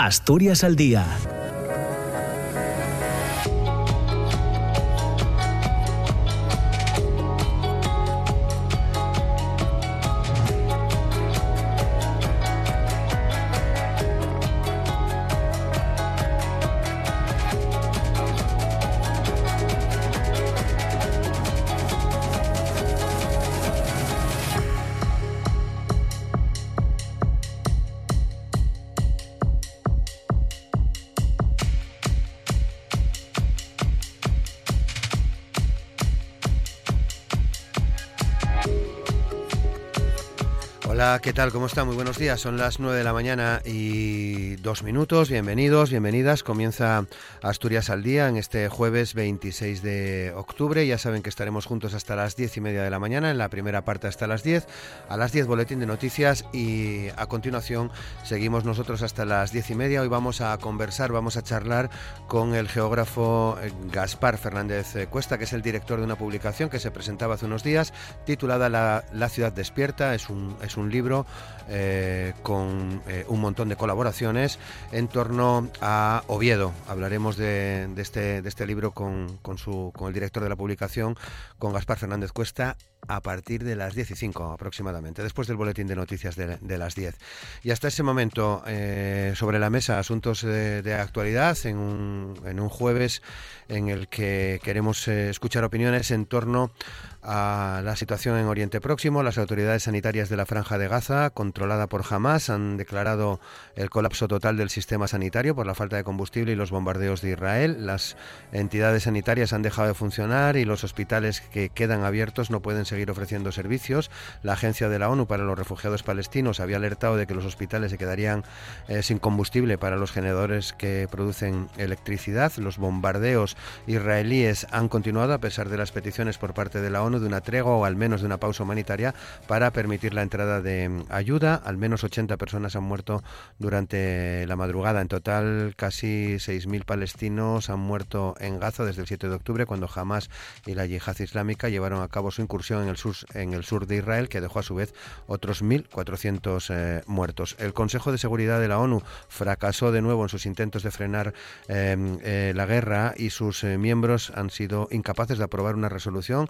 Asturias al día ¿qué tal? ¿Cómo está? Muy buenos días. Son las 9 de la mañana y dos minutos. Bienvenidos, bienvenidas. Comienza Asturias al día en este jueves 26 de octubre. Ya saben que estaremos juntos hasta las 10 y media de la mañana, en la primera parte hasta las 10. A las 10 boletín de noticias y a continuación seguimos nosotros hasta las 10 y media. Hoy vamos a conversar, vamos a charlar con el geógrafo eh, Gaspar Fernández Cuesta, que es el director de una publicación que se presentaba hace unos días titulada La, la ciudad despierta. Es un, es un libro eh, con eh, un montón de colaboraciones en torno a Oviedo. Hablaremos de, este, de este, libro con, con, su, con el director de la publicación, con Gaspar Fernández Cuesta, a partir de las 15 aproximadamente, después del boletín de noticias de, las 10. Y hasta ese momento, eh, sobre la mesa, asuntos de, actualidad en un, en un, jueves en el que queremos escuchar opiniones en torno a la situación en Oriente Próximo. Las autoridades sanitarias de la Franja de Gaza, controlada por Hamas, han declarado el colapso total del sistema sanitario por la falta de combustible y los bombardeos de Israel. Las entidades sanitarias han dejado de funcionar y los hospitales que quedan abiertos no pueden seguir ofreciendo servicios. La Agencia de la ONU para los Refugiados Palestinos había alertado de que los hospitales se quedarían eh, sin combustible para los generadores que producen electricidad. Los bombardeos israelíes han continuado a pesar de las peticiones por parte de la ONU de una tregua o al menos de una pausa humanitaria para permitir la entrada de mm, ayuda. Al menos 80 personas han muerto durante la madrugada. En total, casi 6.000 palestinos han muerto en Gaza desde el 7 de octubre, cuando Hamas y la yihad islámica llevaron a cabo su incursión en el sur, en el sur de Israel, que dejó a su vez otros 1.400 eh, muertos. El Consejo de Seguridad de la ONU fracasó de nuevo en sus intentos de frenar em, eh, la guerra y sus eh, miembros han sido incapaces de aprobar una resolución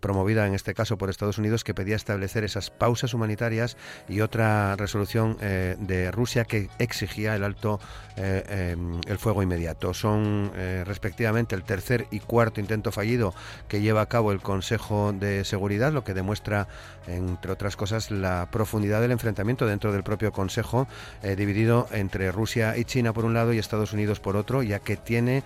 promovida en este caso por Estados Unidos, que pedía establecer esas pausas humanitarias y otra resolución eh, de Rusia que exigía el alto eh, em, el fuego inmediato. Son eh, respectivamente el tercer y cuarto intento fallido que lleva a cabo el Consejo de Seguridad, lo que demuestra, entre otras cosas, la profundidad del enfrentamiento dentro del propio Consejo, dividido entre Rusia y China por un lado y Estados Unidos por otro, ya que tiene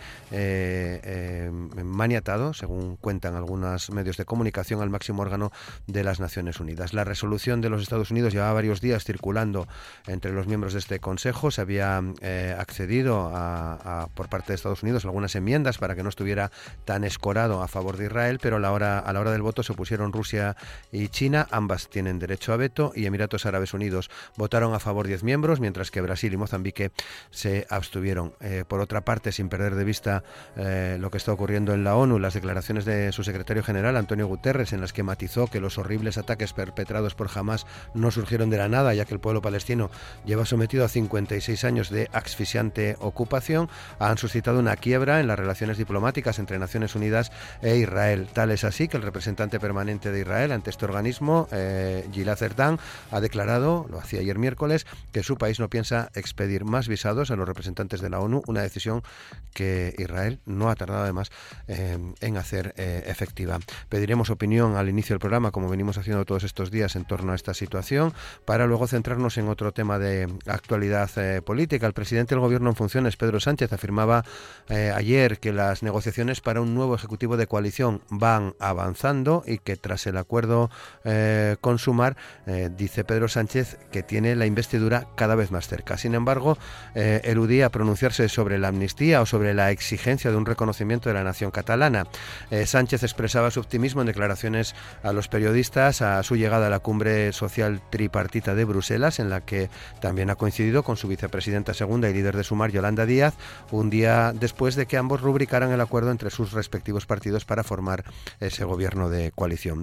maniatado, según cuentan algunos medios de comunicación, al máximo órgano de las Naciones Unidas. La resolución de los Estados Unidos llevaba varios días circulando entre los miembros de este Consejo. Se había eh, accedido a, por parte de Estados Unidos algunas enmiendas para que no estuviera tan escorado a favor de Israel, pero a la hora, a la hora del voto se opusieron Rusia y China. Ambas tienen derecho a veto y Emiratos Árabes Unidos votaron a favor 10 miembros, mientras que Brasil y Mozambique se abstuvieron. Eh, por otra parte, sin perder de vista eh, lo que está ocurriendo en la ONU, las declaraciones de su secretario general, Antonio Guterres, en las que matizó que los horribles ataques perpetrados por Hamas no surgieron de la nada, ya que el pueblo palestino lleva sometido a 56 años de asfixiante ocupación, han suscitado una quiebra en las relaciones diplomáticas entre Naciones Unidas e Israel. Tal es así que el representante permanente de Israel ante este organismo, eh, Gilad Erdan, ha declarado, lo hacía ayer miércoles, que su país no piensa expedir más visados a los representantes de la ONU, una decisión que Israel no ha tardado además eh, en hacer eh, efectiva. Pediremos opinión al inicio del programa, como venimos haciendo todos estos días en torno a esta situación, para luego centrarnos en otro tema de actualidad eh, política. El presidente del Gobierno en funciones, Pedro Sánchez, afirmaba ayer que las negociaciones para un nuevo Ejecutivo de coalición van avanzando y que tras el acuerdo eh, con Sumar, dice Pedro Sánchez que tiene la investidura cada vez más cerca. Sin embargo, eludía pronunciarse sobre la amnistía o sobre la exigencia de un reconocimiento de la nación catalana. Sánchez expresaba su optimismo en declaraciones a los periodistas a su llegada a la cumbre social tripartita de Bruselas, en la que también ha coincidido con su vicepresidenta segunda y líder de Sumar, Yolanda Díaz, un día después de que ambos rubricaran el acuerdo entre sus respectivos partidos para formar ese gobierno de coalición.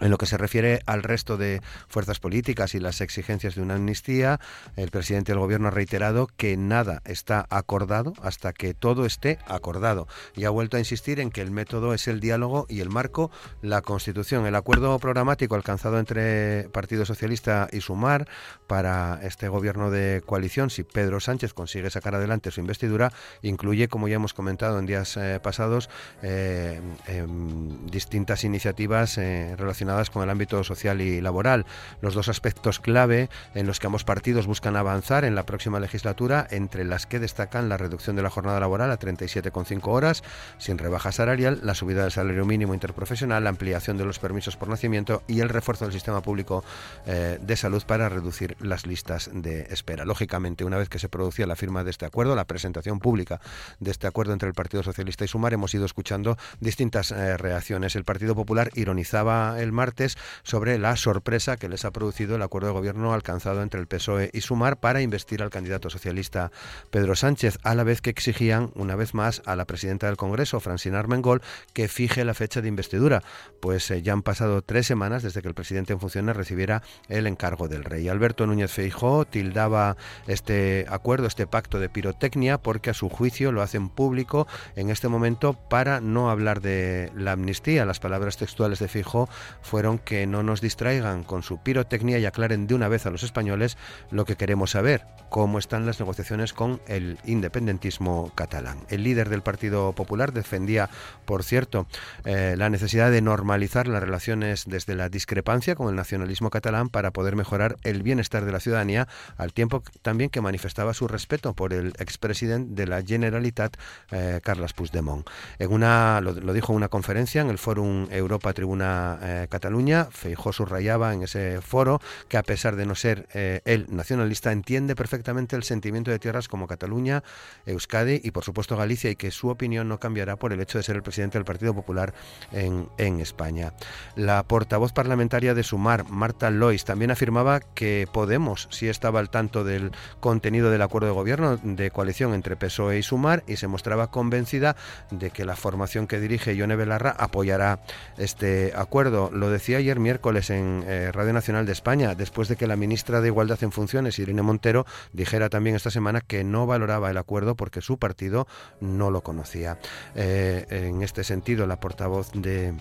En lo que se refiere al resto de fuerzas políticas y las exigencias de una amnistía, el presidente del Gobierno ha reiterado que nada está acordado hasta que todo esté acordado y ha vuelto a insistir en que el método es el diálogo y el marco la Constitución. El acuerdo programático alcanzado entre Partido Socialista y Sumar para este Gobierno de coalición, si Pedro Sánchez consigue sacar adelante su investidura, incluye, como ya hemos comentado en días eh, pasados, eh, em, distintas iniciativas eh, relacionadas con el ámbito social y laboral. Los dos aspectos clave en los que ambos partidos buscan avanzar en la próxima legislatura, entre las que destacan la reducción de la jornada laboral a 37,5 horas, sin rebaja salarial, la subida del salario mínimo interprofesional, la ampliación de los permisos por nacimiento y el refuerzo del sistema público eh, de salud para reducir las listas de espera. Lógicamente, una vez que se producía la firma de este acuerdo, la presentación pública de este acuerdo entre el Partido Socialista y Sumar, hemos ido escuchando distintas eh, reacciones. El Partido Popular ironizaba el martes sobre la sorpresa que les ha producido el acuerdo de gobierno alcanzado entre el PSOE y Sumar para investir al candidato socialista Pedro Sánchez, a la vez que exigían una vez más a la presidenta del Congreso, Francina Armengol, que fije la fecha de investidura, pues eh, ya han pasado tres semanas desde que el presidente en funciones recibiera el encargo del rey. Alberto Núñez Feijó tildaba este acuerdo, este pacto de pirotecnia, porque a su juicio lo hacen público en este momento para no hablar de la amnistía. Las palabras textuales de Feijó fueron que no nos distraigan con su pirotecnia y aclaren de una vez a los españoles lo que queremos saber, cómo están las negociaciones con el independentismo catalán. El líder del Partido Popular defendía, por cierto, eh, la necesidad de normalizar las relaciones desde la discrepancia con el nacionalismo catalán para poder mejorar el bienestar de la ciudadanía, al tiempo también que manifestaba su respeto por el expresidente de la Generalitat, eh, Carles Puigdemont. En una, lo, dijo en una conferencia en el Fórum Europa Tribuna eh, Cataluña, Feijó subrayaba en ese foro que a pesar de no ser eh, el nacionalista, entiende perfectamente el sentimiento de tierras como Cataluña, Euskadi y por supuesto Galicia y que su opinión no cambiará por el hecho de ser el presidente del Partido Popular en, España. La portavoz parlamentaria de Sumar, Marta Lois, también afirmaba que Podemos sí estaba al tanto del contenido del acuerdo de gobierno de coalición entre PSOE y Sumar y se mostraba convencida de que la formación que dirige Ione Belarra apoyará este acuerdo. Decía ayer miércoles en eh, Radio Nacional de España, después de que la ministra de Igualdad en Funciones, Irene Montero, dijera también esta semana que no valoraba el acuerdo porque su partido no lo conocía. Eh, en este sentido, la portavoz de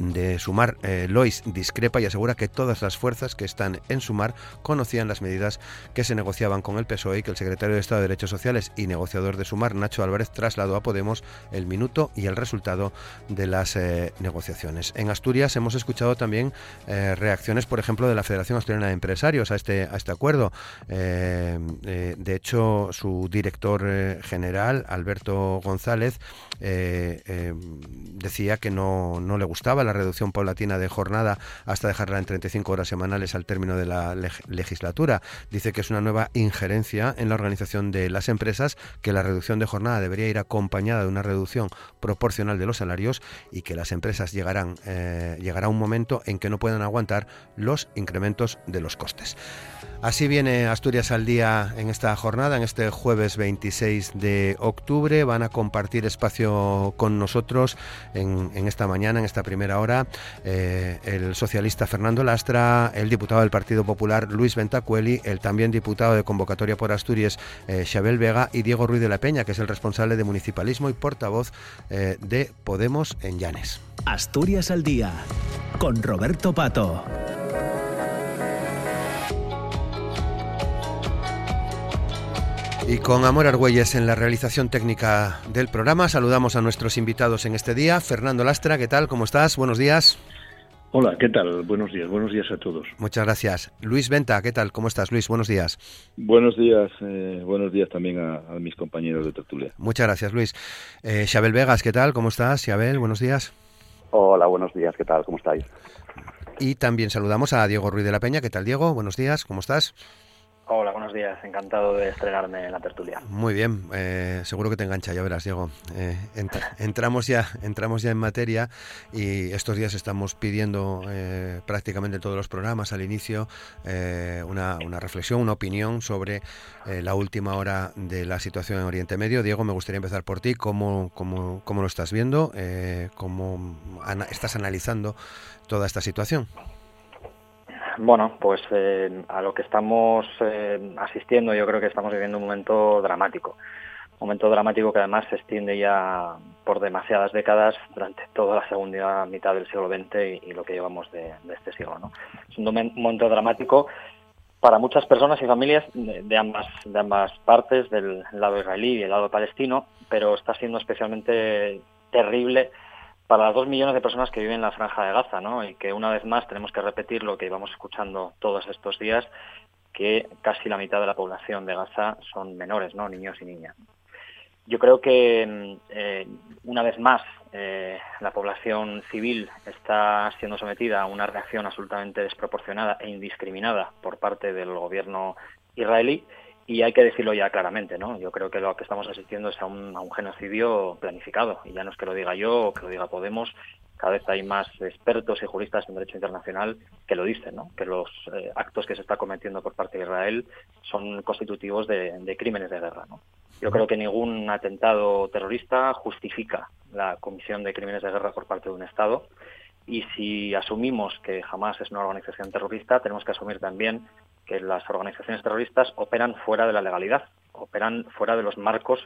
de Sumar, eh, Lois discrepa y asegura que todas las fuerzas que están en Sumar conocían las medidas que se negociaban con el PSOE y que el secretario de Estado de Derechos Sociales y negociador de Sumar, Nacho Álvarez, trasladó a Podemos el minuto y el resultado de las eh, negociaciones. En Asturias hemos escuchado también eh, reacciones, por ejemplo, de la Federación Asturiana de Empresarios a este, a este acuerdo. de hecho, su director general, Alberto González, decía que no, no le gustaba la la reducción paulatina de jornada hasta dejarla en 35 horas semanales al término de la legislatura. Dice que es una nueva injerencia en la organización de las empresas, que la reducción de jornada debería ir acompañada de una reducción proporcional de los salarios y que las empresas llegarán, eh, llegará un momento en que no puedan aguantar los incrementos de los costes. Así viene Asturias al día en esta jornada, en este jueves 26 de octubre. Van a compartir espacio con nosotros en, esta mañana, en esta primera hora, eh, el socialista Fernando Lastra, el diputado del Partido Popular Luis Ventacueli, el también diputado de convocatoria por Asturias eh, Xabel Vega y Diego Ruiz de la Peña, que es el responsable de municipalismo y portavoz eh, de Podemos en Llanes. Asturias al día, con Roberto Pato. Y con Amor Argüelles en la realización técnica del programa, saludamos a nuestros invitados en este día. Fernando Lastra, ¿qué tal? ¿Cómo estás? Buenos días. Hola, ¿qué tal? Buenos días, buenos días a todos. Muchas gracias. Luis Venta, ¿qué tal? ¿Cómo estás, Luis? Buenos días. Buenos días, eh, buenos días también a, mis compañeros de tertulia. Muchas gracias, Luis. Eh, Xabel Vegas, ¿qué tal? ¿Cómo estás, Xabel? Buenos días. Hola, buenos días, ¿qué tal? ¿Cómo estáis? Y también saludamos a Diego Ruiz de la Peña. ¿Qué tal, Diego? Buenos días, ¿cómo estás? Hola, buenos días. Encantado de estrenarme en la tertulia. Muy bien, eh, seguro que te engancha, ya verás, Diego. Eh, entramos, ya, entramos ya en materia y estos días estamos pidiendo eh, prácticamente todos los programas al inicio una, una, reflexión, una opinión sobre la última hora de la situación en Oriente Medio. Diego, me gustaría empezar por ti. ¿Cómo, cómo, cómo lo estás viendo? ¿Cómo estás analizando toda esta situación? Bueno, pues eh, a lo que estamos eh, asistiendo yo creo que estamos viviendo un momento dramático. Un momento dramático que además se extiende ya por demasiadas décadas durante toda la segunda mitad del siglo XX y, lo que llevamos de, este siglo. ¿no? Es un, momento dramático para muchas personas y familias de, ambas, de ambas partes, del lado israelí y el lado palestino, pero está siendo especialmente terrible para las dos millones de personas que viven en la franja de Gaza, ¿no? Y que una vez más tenemos que repetir lo que íbamos escuchando todos estos días, que casi la mitad de la población de Gaza son menores, ¿no? Niños y niñas. Yo creo que mm, eh, una vez más eh, la población civil está siendo sometida a una reacción absolutamente desproporcionada e indiscriminada por parte del gobierno israelí y hay que decirlo ya claramente, ¿no? Yo creo que lo que estamos asistiendo es a un, genocidio planificado, y ya no es que lo diga yo o que lo diga Podemos, cada vez hay más expertos y juristas en derecho internacional que lo dicen, ¿no? que los eh, actos que se está cometiendo por parte de Israel son constitutivos de, crímenes de guerra. ¿no? Yo creo que ningún atentado terrorista justifica la comisión de crímenes de guerra por parte de un Estado y si asumimos que jamás es una organización terrorista, tenemos que asumir también que las organizaciones terroristas operan fuera de la legalidad, operan fuera de los marcos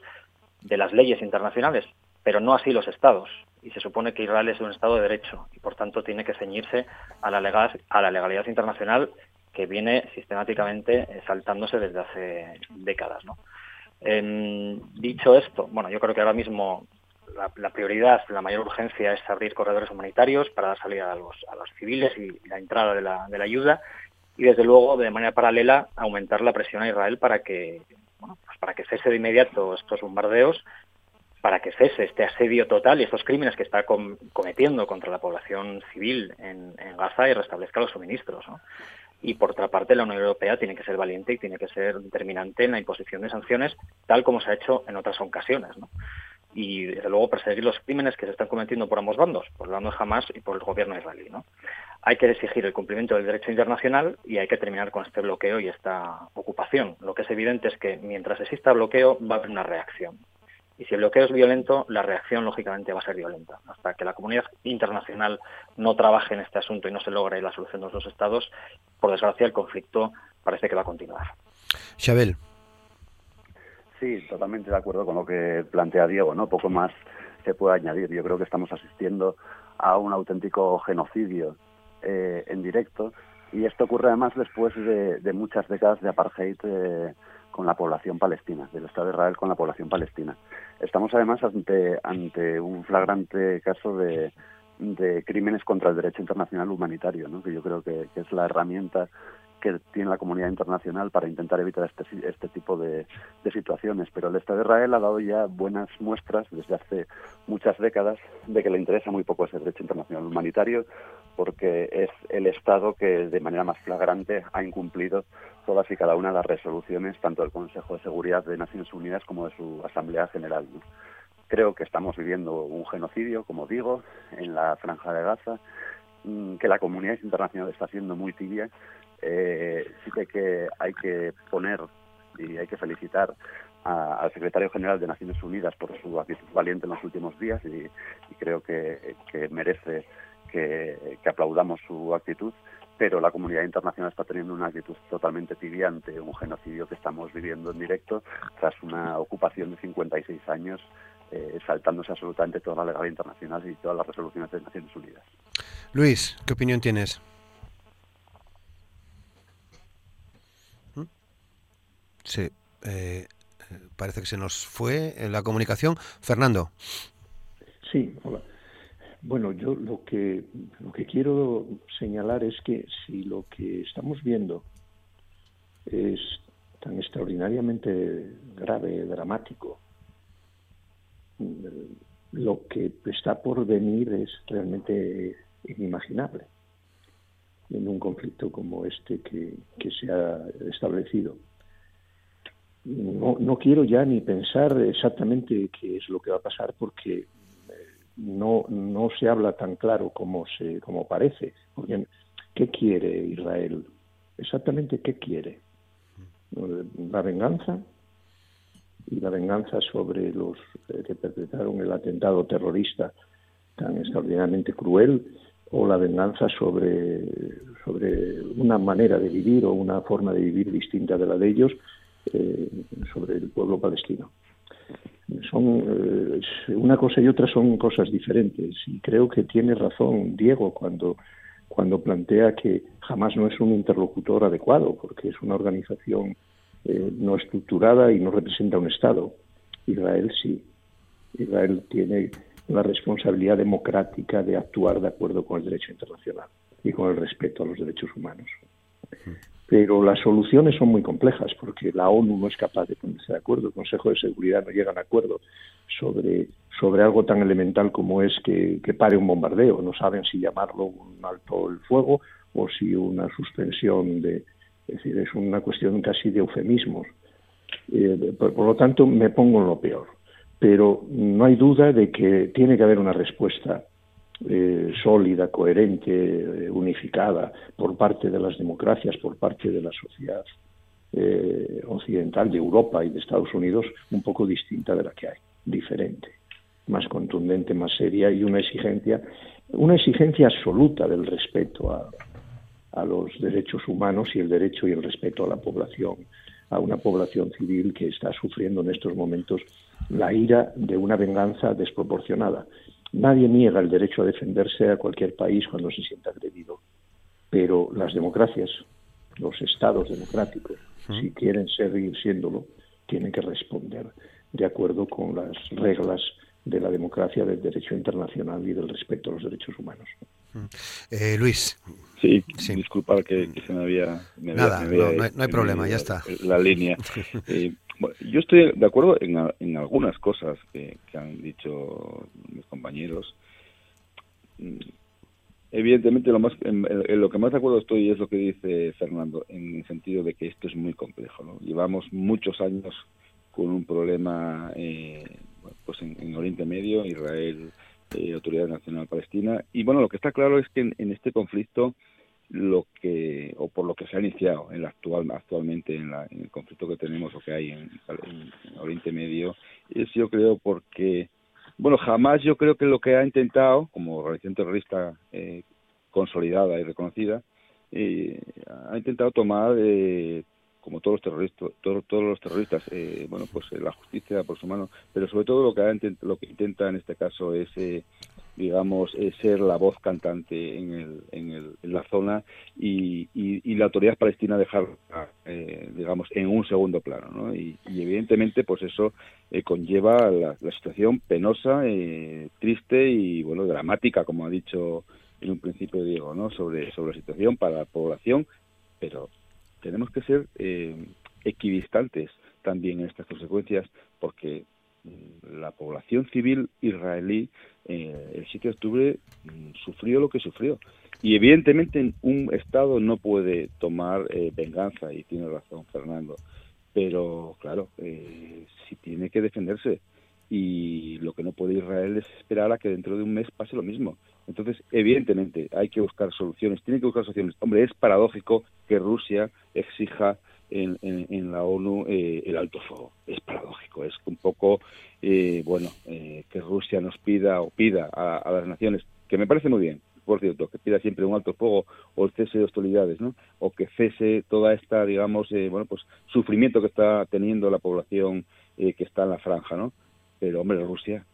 de las leyes internacionales, pero no así los estados. Y se supone que Israel es un estado de derecho y por tanto tiene que ceñirse a la, legal, a la legalidad internacional que viene sistemáticamente saltándose desde hace décadas. ¿no? dicho esto, bueno, yo creo que ahora mismo la, prioridad, la mayor urgencia es abrir corredores humanitarios para dar salida a los, a los civiles y la entrada de la, de la ayuda y desde luego de manera paralela aumentar la presión a Israel para que bueno, pues para que cese de inmediato estos bombardeos para que cese este asedio total y estos crímenes que está cometiendo contra la población civil en, Gaza y restablezca los suministros. Y por otra parte, la Unión Europea tiene que ser valiente y tiene que ser determinante en la imposición de sanciones, tal como se ha hecho en otras ocasiones. ¿no? Y desde luego perseguir los crímenes que se están cometiendo por ambos bandos, por el bando de Hamas y por el gobierno israelí. ¿no? Hay que exigir el cumplimiento del derecho internacional y hay que terminar con este bloqueo y esta ocupación. Lo que es evidente es que mientras exista bloqueo va a haber una reacción. Y si el bloqueo es violento, la reacción lógicamente va a ser violenta. Hasta que la comunidad internacional no trabaje en este asunto y no se logre la solución de los dos estados, por desgracia el conflicto parece que va a continuar. Chabel. Sí, totalmente de acuerdo con lo que plantea Diego, ¿no? Poco más se puede añadir. Yo creo que estamos asistiendo a un auténtico genocidio eh, en directo y esto ocurre además después de, muchas décadas de apartheid eh, con la población palestina, del Estado de Israel con la población palestina. Estamos además ante, ante un flagrante caso de, crímenes contra el derecho internacional humanitario, ¿no? que yo creo que es la herramienta que tiene la comunidad internacional para intentar evitar este, este tipo de, situaciones. Pero el Estado de Israel ha dado ya buenas muestras desde hace muchas décadas de que le interesa muy poco ese derecho internacional humanitario porque es el Estado que de manera más flagrante ha incumplido todas y cada una de las resoluciones tanto del Consejo de Seguridad de Naciones Unidas como de su Asamblea General. Creo que estamos viviendo un genocidio, como digo, en la franja de Gaza, mm, que la comunidad internacional está siendo muy tibia eh, sí que hay que poner y hay que felicitar al secretario general de Naciones Unidas por su actitud valiente en los últimos días y, creo que, merece que, aplaudamos su actitud, pero la comunidad internacional está teniendo una actitud totalmente tibia ante un genocidio que estamos viviendo en directo tras una ocupación de 56 años, eh, saltándose absolutamente toda la legalidad internacional y todas las resoluciones de Naciones Unidas. Luis, ¿qué opinión tienes? Sí, eh, parece que se nos fue la comunicación. Fernando. Sí, hola. Bueno, yo lo que, lo que quiero señalar es que si lo que estamos viendo es tan extraordinariamente grave, dramático, lo que está por venir es realmente inimaginable en un conflicto como este que se ha establecido. No, no quiero ya ni pensar exactamente qué es lo que va a pasar porque eh, no, no se habla tan claro como, se, como parece. Porque, ¿Qué quiere Israel? Exactamente qué quiere. La venganza y la venganza sobre los eh, que perpetraron el atentado terrorista tan extraordinariamente cruel o la venganza sobre, sobre una manera de vivir o una forma de vivir distinta de la de ellos eh, sobre el pueblo palestino. Son eh, una cosa y otra son cosas diferentes y creo que tiene razón Diego cuando cuando plantea que jamás no es un interlocutor adecuado porque es una organización eh, no estructurada y no representa un Estado. Israel sí. Israel tiene la responsabilidad democrática de actuar de acuerdo con el derecho internacional y con el respeto a los derechos humanos. Pero las soluciones son muy complejas porque la ONU no es capaz de ponerse de acuerdo, el Consejo de Seguridad no llega a acuerdo sobre, sobre algo tan elemental como es que, que pare un bombardeo. No saben si llamarlo un alto el fuego o si una suspensión de, es decir, es una cuestión casi de eufemismos. Eh, por, lo tanto, me pongo en lo peor. Pero no hay duda de que tiene que haber una respuesta eh, sólida, coherente, eh, unificada por parte de las democracias, por parte de la sociedad occidental, de Europa y de Estados Unidos, un poco distinta de la que hay, diferente, más contundente, más seria y una exigencia, una exigencia absoluta del respeto a los derechos humanos y el derecho y el respeto a la población, a una población civil que está sufriendo en estos momentos la ira de una venganza desproporcionada. Nadie niega el derecho a defenderse a cualquier país cuando se sienta agredido, pero las democracias, los estados democráticos, si quieren seguir siéndolo, tienen que responder de acuerdo con las reglas de la democracia, del derecho internacional y del respeto a los derechos humanos. Eh, Luis. Sí, sin disculpar que, se me había... Nada, no, hay, problema, ya está. La línea. Eh, yo estoy de acuerdo en, algunas cosas que, han dicho mis compañeros. Mm, evidentemente, lo, más, en, lo que más de acuerdo estoy es lo que dice Fernando, en el sentido de que esto es muy complejo. Llevamos muchos años con un problema eh, pues en, en Oriente Medio, Israel eh, Autoridad Nacional Palestina. Y bueno, lo que está claro es que en, este conflicto lo que o por lo que se ha iniciado en la actual actualmente en, el conflicto que tenemos o que hay en, Oriente Medio es yo creo porque bueno jamás yo creo que lo que ha intentado como organización terrorista eh, consolidada y reconocida eh, ha intentado tomar eh, como todos los terroristas, todos, todos los terroristas, eh, bueno, pues eh, la justicia por su mano, pero sobre todo lo que, lo que intenta en este caso es, eh, digamos, ser la voz cantante en, el, en, el, en la zona y, y, la autoridad palestina dejar, digamos, en un segundo plano, ¿no? Y, evidentemente, pues eso conlleva la, la, situación penosa, triste y, bueno, dramática, como ha dicho en un principio Diego, ¿no? Sobre, sobre la situación para la población, pero tenemos que ser eh, equidistantes también en estas consecuencias porque la población civil israelí eh, el 7 de octubre mm, sufrió lo que sufrió. Y evidentemente un Estado no puede tomar eh, venganza y tiene razón Fernando. Pero claro eh, si tiene que defenderse. Y lo que no puede Israel es esperar a que dentro de un mes pase lo mismo. Entonces, evidentemente, hay que buscar soluciones, tiene que buscar soluciones. Hombre, es paradójico que Rusia exija en, la ONU eh, el alto fuego. Es paradójico, es un poco, eh, bueno, eh, que Rusia nos pida o pida a, las naciones, que me parece muy bien, por cierto, que pida siempre un alto fuego o el cese de hostilidades, ¿no? O que cese toda esta, digamos, bueno, pues sufrimiento que está teniendo la población que está en la franja, ¿no? Pero, hombre, Rusia,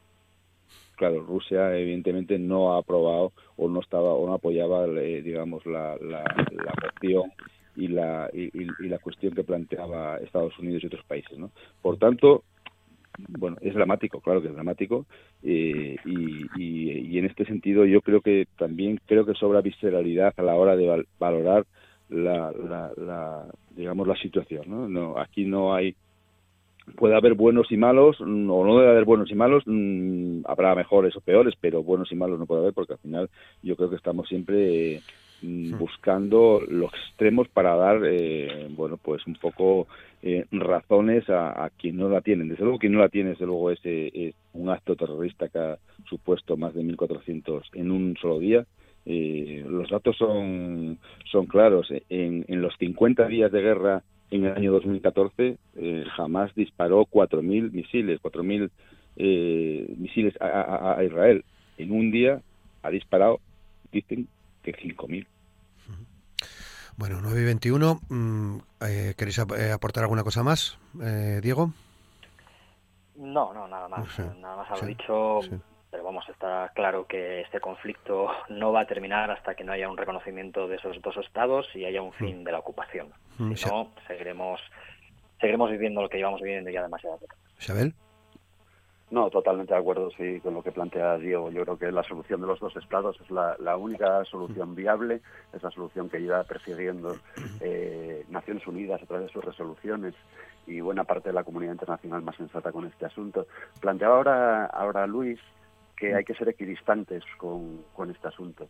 claro, Rusia evidentemente no ha aprobado o no estaba o no apoyaba, eh, digamos, la, la, la moción y la, y, la cuestión que planteaba Estados Unidos y otros países, ¿no? Por tanto, bueno, es dramático, claro que es dramático, eh, y, y, en este sentido yo creo que también creo que sobra visceralidad a la hora de valorar la, la, la, digamos, la situación, ¿no? no aquí no hay puede haber buenos y malos, o no debe haber buenos y malos, mm, habrá mejores o peores, pero buenos y malos no puede haber porque al final yo creo que estamos siempre mm, buscando los extremos para dar, eh, bueno, pues un poco eh, razones a, quien no la tienen. Desde luego, quien no la tiene, desde luego, es, un acto terrorista que ha supuesto más de 1.400 en un solo día. los datos son, son claros. En, en los 50 días de guerra en el año 2014 eh, jamás disparó 4.000 misiles, 4.000 eh, misiles a, Israel. En un día ha disparado, dicen que 5.000. Bueno, 9 y 21. Mm, eh, ¿Queréis eh, aportar alguna cosa más, Diego? No, no, nada más. Nada más a lo dicho pero vamos, está claro que este conflicto no va a terminar hasta que no haya un reconocimiento de esos dos estados y haya un fin mm. de la ocupación. Mm, si no, seguiremos, seguiremos viviendo lo que llevamos viviendo ya demasiado. Isabel. No, totalmente de acuerdo, sí, con lo que plantea Diego. Yo creo que la solución de los dos estados es la, única solución viable, es la solución que lleva persiguiendo eh, Naciones Unidas a través de sus resoluciones y buena parte de la comunidad internacional más sensata con este asunto. Planteaba ahora, ahora Luis que hay que ser equidistantes con, con este asunto.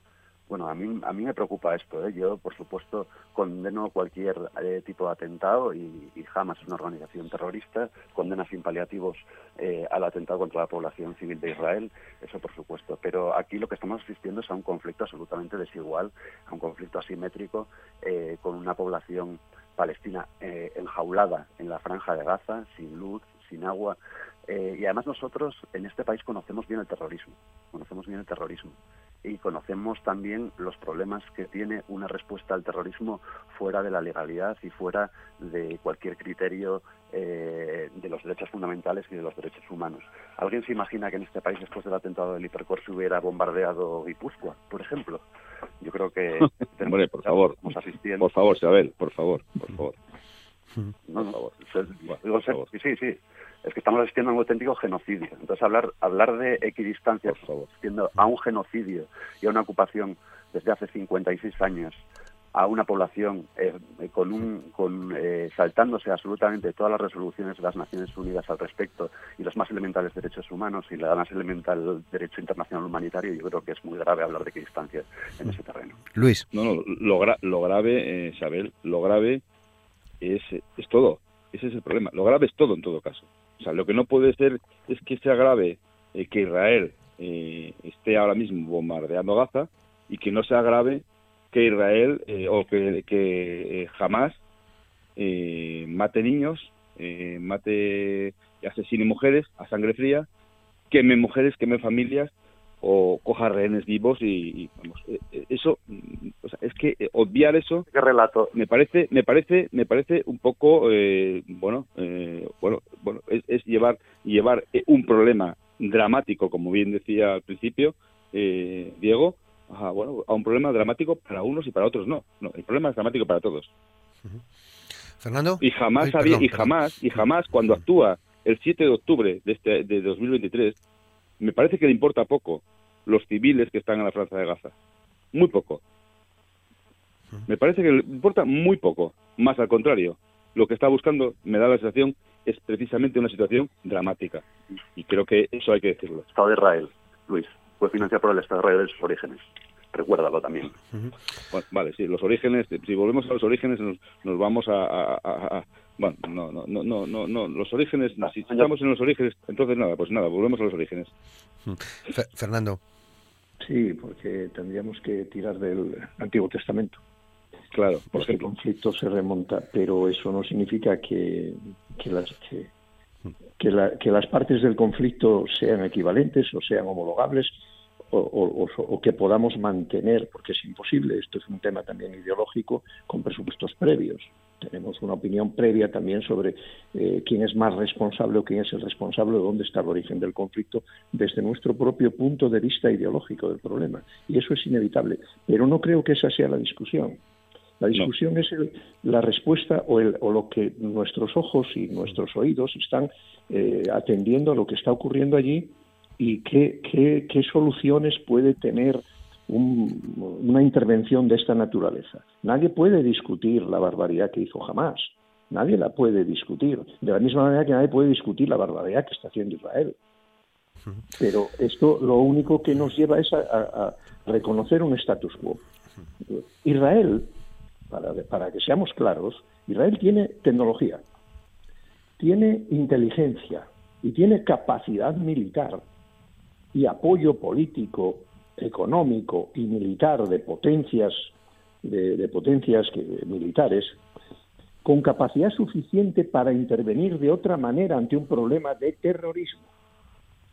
Bueno, a mí, a mí me preocupa esto. ¿eh? Yo, por supuesto, condeno cualquier eh, tipo de atentado y, jamás es una organización terrorista. Condena sin paliativos eh, al atentado contra la población civil de Israel, eso por supuesto. Pero aquí lo que estamos asistiendo es a un conflicto absolutamente desigual, a un conflicto asimétrico con una población palestina enjaulada en la franja de Gaza, sin luz, sin agua, y además nosotros en este país conocemos bien el terrorismo, conocemos bien el terrorismo y conocemos también los problemas que tiene una respuesta al terrorismo fuera de la legalidad y fuera de cualquier criterio eh, de los derechos fundamentales y de los derechos humanos. ¿Alguien se imagina que en este país después del atentado del Hipercor se hubiera bombardeado Guipúzcoa, por ejemplo? Yo creo que... Hombre, por favor, por favor, Isabel, por favor, por favor. No, por favor. Sí, sí, es que estamos asistiendo a un auténtico genocidio. Entonces, hablar, hablar de equidistancia, asistiendo a un genocidio y a una ocupación desde hace 56 años, a una población eh, con un, con, eh, saltándose absolutamente todas las resoluciones de las Naciones Unidas al respecto y los más elementales derechos humanos y la más elemental derecho internacional humanitario, yo creo que es muy grave hablar de equidistancia en ese terreno. Luis. No, no, lo, lo grave, eh, Isabel, lo grave es, es todo. Ese es el problema. Lo grave es todo en todo caso. O sea, lo que no puede ser es que sea grave eh, que Israel eh, esté ahora mismo bombardeando Gaza y que no sea grave que Israel eh, o que, que jamás mate niños, mate y asesine mujeres a sangre fría, queme mujeres, queme familias o coja rehenes vivos y, vamos, eh, eh, eso o sea, es que eh, obviar eso ¿Qué relato. me parece me parece me parece un poco bueno bueno bueno es, llevar llevar un problema dramático como bien decía al principio Diego a, bueno a un problema dramático para unos y para otros no. No el problema es dramático para todos. Fernando. Y jamás había, y jamás y jamás cuando actúa el 7 de octubre de este de 2023 me parece que le importa poco los civiles que están en la Franja de Gaza. Muy poco. Me parece que le importa muy poco. Más al contrario, lo que está buscando, me da la sensación, es precisamente una situación dramática. Y creo que eso hay que decirlo. Estado de Israel, Luis, fue financiado por el Estado de Israel de sus orígenes. Recuérdalo también. vale, sí, los orígenes, si volvemos a los orígenes, nos, vamos a, bueno, no, no, no, no, no, los orígenes, si estamos en los orígenes, entonces nada, pues nada, volvemos a los orígenes. Fernando. Sí, porque tendríamos que tirar del Antiguo Testamento. Claro, por ejemplo. El conflicto se remonta, pero eso no significa que, que las que, que, la, que las partes del conflicto sean equivalentes o sean homologables o, que podamos mantener, porque es imposible, esto es un tema también ideológico, con presupuestos previos. Tenemos una opinión previa también sobre eh, quién es más responsable o quién es el responsable o dónde está el origen del conflicto desde nuestro propio punto de vista ideológico del problema. Y eso es inevitable. Pero no creo que esa sea la discusión. La discusión es la respuesta o, el, o, lo que nuestros ojos y nuestros oídos están eh, atendiendo a lo que está ocurriendo allí y qué, soluciones puede tener una intervención de esta naturaleza. Nadie puede discutir la barbaridad que hizo jamás. Nadie la puede discutir. De la misma manera que nadie puede discutir la barbaridad que está haciendo Israel. Pero esto lo único que nos lleva es a, reconocer un status quo. Israel, para que seamos claros, Israel tiene tecnología, tiene inteligencia y tiene capacidad militar y apoyo político, económico y militar de potencias de, potencias militares con capacidad suficiente para intervenir de otra manera ante un problema de terrorismo.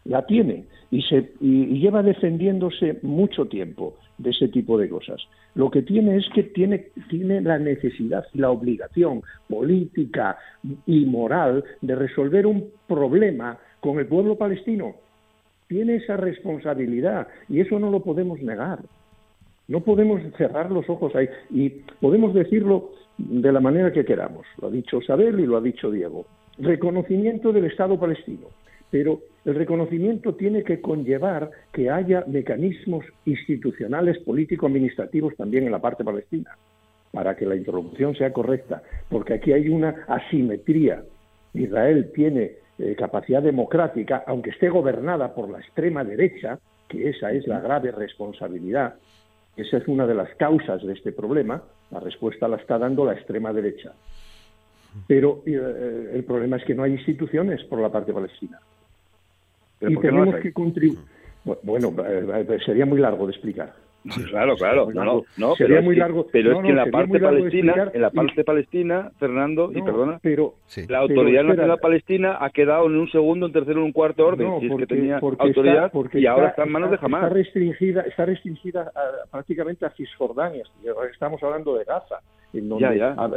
La tiene y, se, y lleva defendiéndose mucho tiempo de ese tipo de cosas. Lo que tiene es que tiene, tiene la necesidad y la obligación política y moral de resolver un problema con el pueblo palestino. Tiene esa responsabilidad y eso no lo podemos negar. No podemos cerrar los ojos ahí y podemos decirlo de la manera que queramos. Lo ha dicho Sabel y lo ha dicho Diego. Reconocimiento del Estado palestino. Pero el reconocimiento tiene que conllevar que haya mecanismos institucionales, político-administrativos también en la parte palestina, para que la interlocución sea correcta, porque aquí hay una asimetría. Israel tiene eh, capacidad democrática, aunque esté gobernada por la extrema derecha, que esa es la grave responsabilidad, esa es una de las causas de este problema. La respuesta la está dando la extrema derecha. Pero eh, el problema es que no hay instituciones por la parte palestina. Y tenemos que contribuir. Bueno, eh, eh, sería muy largo de explicar. Claro, claro, no, no, sería muy largo. Pero es que en la parte palestina, en la parte palestina, Fernando, y perdona, pero, la autoridad nacional palestina ha quedado en un segundo, un tercero, en un cuarto orden, si es que tenía autoridad, y ahora está en manos de Hamas. Está restringida, está restringida prácticamente a Cisjordania, estamos hablando de Gaza. En donde,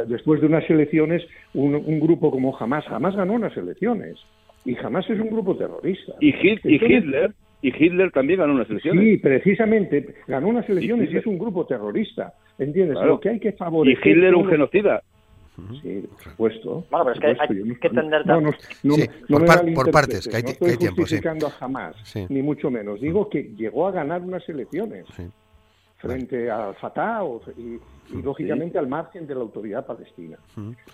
después de unas elecciones, un, un grupo como Hamas, Hamas ganó unas elecciones, y Hamas es un grupo terrorista. Y, Hitler y Hitler también ganó unas elecciones. Sí, precisamente, ganó unas elecciones y, es un grupo terrorista, ¿entiendes? Lo que hay que favorecer... Y Hitler un genocida. Sí, por supuesto. Bueno, pero es que hay, que entender... No, no, no, por, partes, que hay, no estoy que hay tiempo, justificando a jamás, ni mucho menos. Digo que llegó a ganar unas elecciones frente al Fatah y, lógicamente al margen de la autoridad palestina.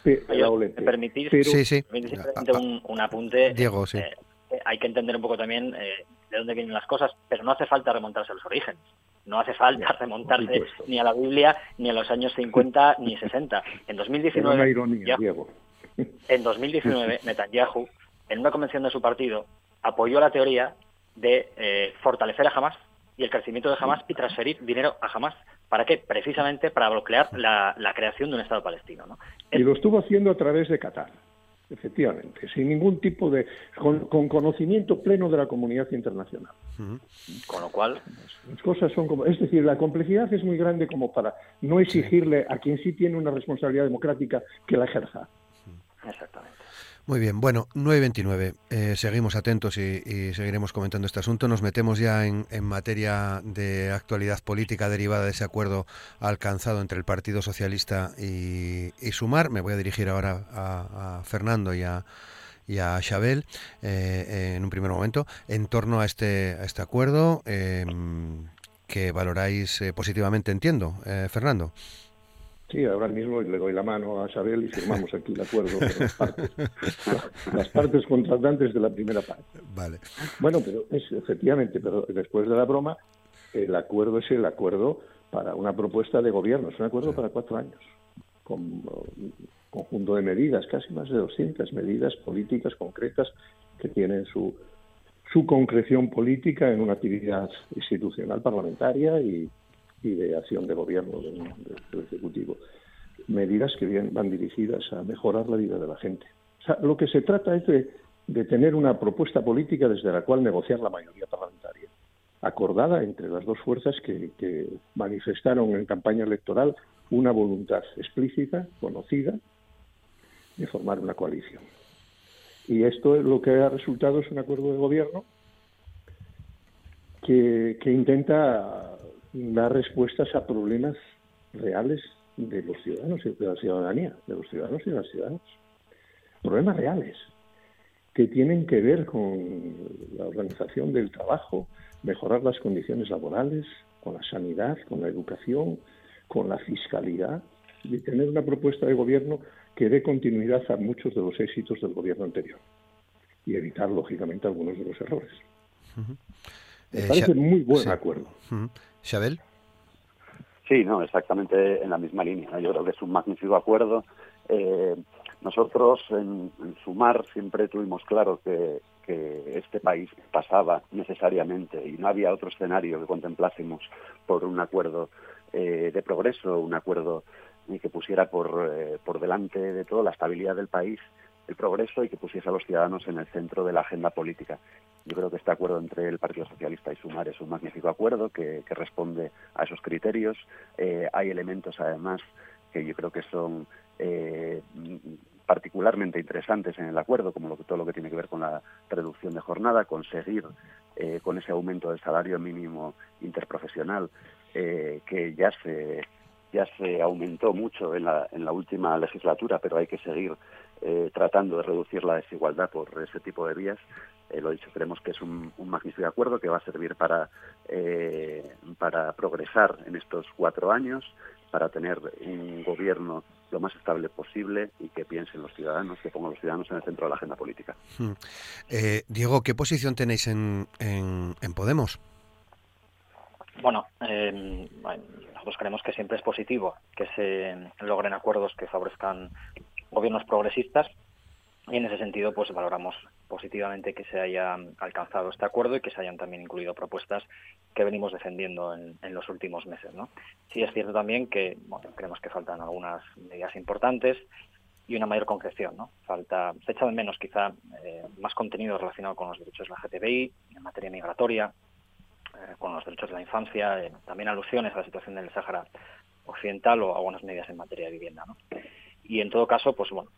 Pero, ¿Me permitís, un, un, apunte? Diego, sí. Eh, eh, hay que entender un poco también eh, de dónde vienen las cosas, pero no hace falta remontarse a los orígenes. No hace falta remontarse ni a la Biblia, ni a los años 50, ni 60. En 2019, en 2019 Netanyahu, en una convención de su partido, apoyó la teoría de eh, fortalecer a Hamas y el crecimiento de Hamas y transferir dinero a Hamas. ¿Para qué? Precisamente para bloquear la, creación de un Estado palestino. ¿no? Y lo estuvo haciendo a través de Qatar. Efectivamente, sin ningún tipo de. con, conocimiento pleno de la comunidad internacional. Con lo cual. Las cosas son como. Es decir, la complejidad es muy grande como para no exigirle a quien sí tiene una responsabilidad democrática que la ejerza. Exactamente. Muy bien, bueno, 9.29. Eh, seguimos atentos y, seguiremos comentando este asunto. Nos metemos ya en, materia de actualidad política derivada de ese acuerdo alcanzado entre el Partido Socialista y, Sumar. Me voy a dirigir ahora a, Fernando y a, y Chabel eh, en un primer momento en torno a este, a este acuerdo em, que valoráis eh, positivamente, entiendo, Fernando. Sí, ahora mismo le doy la mano a Isabel y firmamos aquí el acuerdo con las partes, las partes contratantes de la primera parte. Vale. Bueno, pero es efectivamente, pero después de la broma, el acuerdo es el acuerdo para una propuesta de gobierno, es un acuerdo para cuatro años, con un conjunto de medidas, casi más de 200 medidas políticas concretas que tienen su, su concreción política en una actividad institucional parlamentaria y, y de acción de gobierno del, Ejecutivo. Medidas que van dirigidas a mejorar la vida de la gente. Lo que se trata es de, tener una propuesta política desde la cual negociar la mayoría parlamentaria, acordada entre las dos fuerzas que, que manifestaron en campaña electoral una voluntad explícita, conocida, de formar una coalición. Y esto es lo que ha resultado es un acuerdo de gobierno que, que intenta dar respuestas a problemas reales de los ciudadanos y de la ciudadanía, de los ciudadanos y de las ciudadanas. Problemas reales que tienen que ver con la organización del trabajo, mejorar las condiciones laborales, con la sanidad, con la educación, con la fiscalidad, y tener una propuesta de gobierno que dé continuidad a muchos de los éxitos del gobierno anterior y evitar, lógicamente, algunos de los errores. Me eh, parece muy buen acuerdo. ¿Chabel? Sí, no, exactamente en la misma línea. Yo creo que es un magnífico acuerdo. Eh, nosotros en, Sumar siempre tuvimos claro que, este país pasaba necesariamente y no había otro escenario que contemplásemos por un acuerdo eh, de progreso, un acuerdo que pusiera por, eh, por delante de todo la estabilidad del país, el progreso y que pusiese a los ciudadanos en el centro de la agenda política. Yo creo que este acuerdo entre el Partido Socialista y Sumar es un magnífico acuerdo que, responde a esos criterios. Eh, hay elementos, además, que yo creo que son eh, particularmente interesantes en el acuerdo, como todo lo que tiene que ver con la reducción de jornada, conseguir eh, con ese aumento del salario mínimo interprofesional que ya se ya se aumentó mucho en la, en la última legislatura, pero hay que seguir tratando de reducir la desigualdad por ese tipo de vías. Eh, lo dicho, creemos que es un, magnífico acuerdo que va a servir para, eh, para progresar en estos cuatro años, para tener un gobierno lo más estable posible y que piensen los ciudadanos, que pongan los ciudadanos en el centro de la agenda política. Eh, Diego, ¿qué posición tenéis en, en, Podemos? Bueno, nosotros creemos que siempre es positivo que se logren acuerdos que favorezcan gobiernos progresistas y en ese sentido pues valoramos positivamente que se haya alcanzado este acuerdo y que se hayan también incluido propuestas que venimos defendiendo en, los últimos meses. ¿no? Sí es cierto también que creemos que faltan algunas medidas importantes y una mayor concreción. ¿no? Falta, se echa de menos quizá eh, más contenido relacionado con los derechos de la GTBI, en materia migratoria, eh, con los derechos de la infancia, eh, también alusiones a la situación del Sáhara Occidental o algunas medidas en materia de vivienda. ¿no? Y en todo caso, pues bueno,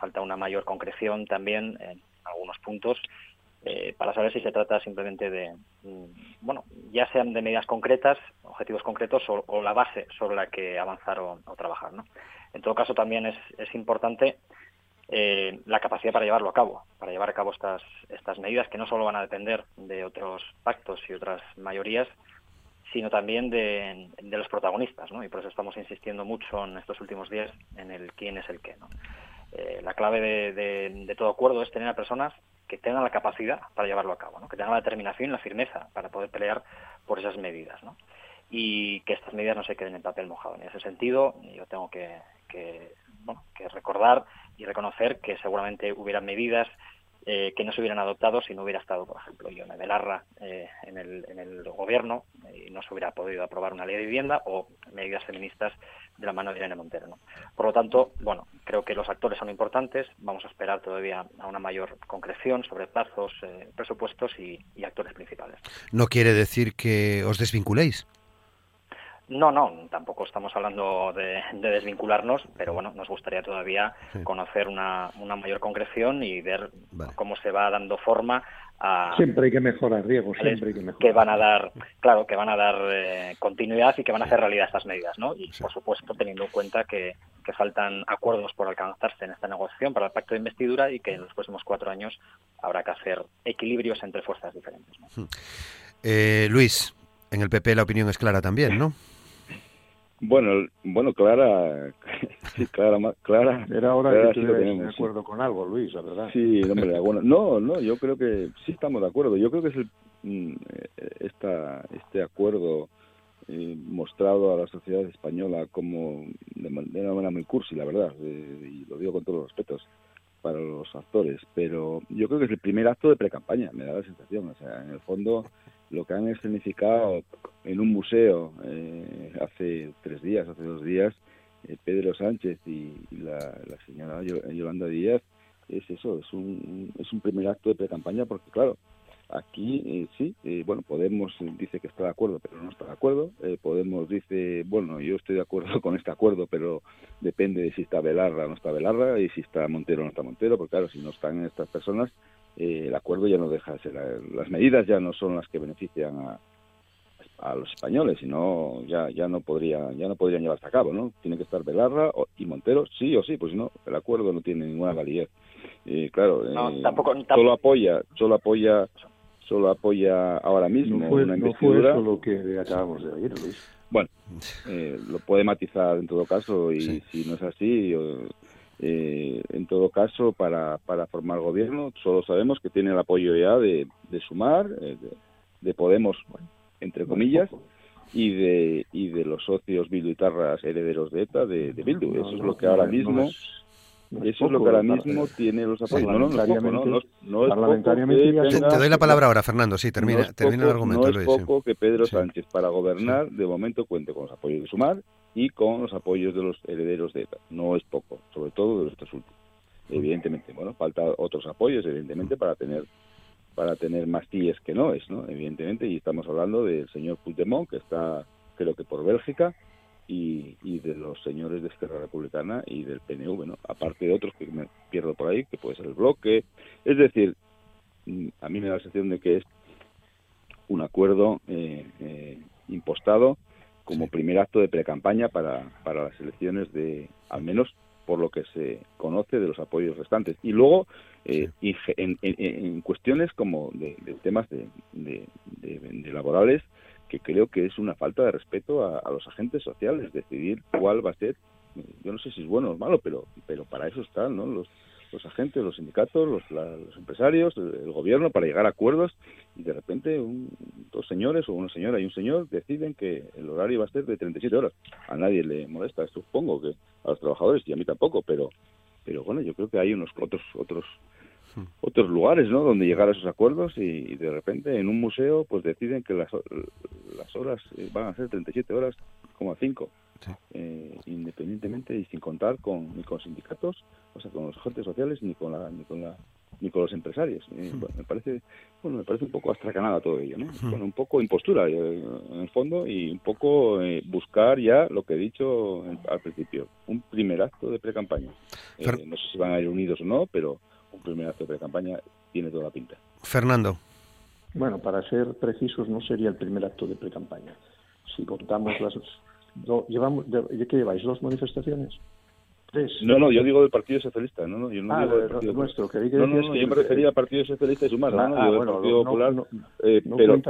falta una mayor concreción también en algunos puntos eh, para saber si se trata simplemente de, mm, bueno, ya sean de medidas concretas, objetivos concretos o, la base sobre la que avanzar o, trabajar. ¿no? En todo caso, también es, es importante eh, la capacidad para llevarlo a cabo, para llevar a cabo estas, estas medidas que no solo van a depender de otros pactos y otras mayorías, sino también de, los protagonistas, ¿no? Y por eso estamos insistiendo mucho en estos últimos días en el quién es el qué, ¿no? Eh, la clave de, todo acuerdo es tener a personas que tengan la capacidad para llevarlo a cabo, que tengan la determinación y la firmeza para poder pelear por esas medidas. Y que estas medidas no se queden en papel mojado. En ese sentido, yo tengo que, que recordar y reconocer que seguramente hubiera medidas eh, que no se hubieran adoptado si no hubiera estado, por ejemplo, Ione Belarra eh, en, el, en el gobierno y no se hubiera podido aprobar una ley de vivienda o medidas feministas de la mano de Irene Montero. Por lo tanto, bueno, creo que los actores son importantes. Vamos a esperar todavía a una mayor concreción sobre plazos, eh, presupuestos y actores principales. ¿No quiere decir que os desvinculéis? No, no, tampoco estamos hablando de, desvincularnos, pero bueno, nos gustaría todavía conocer una, mayor concreción y ver cómo se va dando forma a... Siempre hay que mejorar, Diego, siempre hay que mejorar. Que van a dar, claro, que van a dar eh, continuidad y que van a hacer realidad estas medidas, ¿no? Y por supuesto teniendo en cuenta que, faltan acuerdos por alcanzarse en esta negociación para el pacto de investidura y que en los próximos cuatro años habrá que hacer equilibrios entre fuerzas diferentes. Eh, Luis, en el PP la opinión es clara también, ¿no? Bueno, bueno, Clara, sí, Clara, Clara. Era hora de que de acuerdo con algo, Luis, la verdad. Sí, hombre, bueno, no, no, yo creo que sí estamos de acuerdo. Yo creo que es el, mm, esta, este acuerdo eh, mostrado a la sociedad española como de, una manera muy cursi, la verdad, y lo digo con todos los respetos para los actores, pero yo creo que es el primer acto de pre-campaña, me da la sensación. O sea, en el fondo lo que han escenificado en un museo eh, hace tres días, hace dos días, eh, Pedro Sánchez y, la, señora Yolanda Díaz, es eso, es un, es un primer acto de pre-campaña porque, claro, aquí eh, sí, bueno, Podemos dice que está de acuerdo, pero no está de acuerdo. Podemos dice, bueno, yo estoy de acuerdo con este acuerdo, pero depende de si está Velarra o no está Velarra y si está Montero o no está Montero, porque claro, si no están estas personas, eh, el acuerdo ya no deja de ser, las medidas ya no son las que benefician a, a los españoles, sino ya ya no podría ya no podrían llevarse a cabo, ¿no? Tiene que estar Belarra y Montero, sí o sí, pues no, el acuerdo no tiene ninguna validez. Y claro, eh, solo apoya, solo apoya, solo apoya ahora mismo no fue, una investidura. lo que acabamos de oír, Luis. Bueno, eh, lo puede matizar en todo caso y si no es así, eh, en todo caso, para, para formar gobierno, solo sabemos que tiene el apoyo ya de, Sumar, eh, de, Podemos, entre comillas, y de y de los socios bilduitarras herederos de ETA de, Bildu. Eso es lo que ahora mismo... eso es lo que ahora mismo tiene los apoyos. no, no, no es poco, no, no, es poco te, doy la palabra ahora, Fernando. Sí, termina, termina el argumento. No es poco que Pedro Sánchez, para gobernar, de momento cuente con los apoyos de Sumar y con los apoyos de los herederos de ETA. No es poco, sobre todo de los tres últimos. Evidentemente, bueno, falta otros apoyos, evidentemente, para tener para tener más tíes que no es, ¿no? Evidentemente, y estamos hablando del señor Puigdemont, que está, creo que por Bélgica, y, y de los señores de Esquerra Republicana y del PNV, ¿no? Aparte de otros que me pierdo por ahí, que puede ser el bloque. Es decir, mm, a mí me da la sensación de que es un acuerdo eh, eh, impostado como primer acto de precampaña para, para las elecciones de, al menos por lo que se conoce de los apoyos restantes. Y luego, eh, en, cuestiones como de, temas de, laborales, que creo que es una falta de respeto a, los agentes sociales, decidir cuál va a ser, yo no sé si es bueno o malo, pero, pero para eso están ¿no? los, los agentes, los sindicatos, los, los empresarios, el, gobierno, para llegar a acuerdos y de repente un, dos señores o una señora y un señor deciden que el horario va a ser de 37 horas. A nadie le molesta, supongo que a los trabajadores y a mí tampoco, pero pero bueno, yo creo que hay unos otros otros hmm. otros lugares, ¿no? Donde llegar a esos acuerdos y, de repente en un museo pues deciden que las, las horas eh, van a ser 37 horas, como 5. Eh, independientemente y sin contar con ni con sindicatos, o sea, con los agentes sociales ni con la ni con la ni con los empresarios. Eh, hmm. me parece bueno, me parece un poco astracanada todo ello, ¿no? Hmm. Bueno, un poco impostura eh, en el fondo y un poco buscar ya lo que he dicho al principio, un primer acto de pre-campaña. no sé si van a ir unidos o no, pero un primer acto de pre-campaña tiene toda la pinta. Fernando. Bueno, para ser precisos, no sería el primer acto de pre-campaña. Si contamos las llevamos, de, ¿Qué lleváis? ¿Dos manifestaciones? ¿Tres? No, no, yo digo del Partido Socialista, no, no, yo no ah, digo del Partido nuestro, que No, no, yo me refería al Partido Socialista y Sumar, ah, ¿no? Ah, bueno, Partido Popular, eh, pero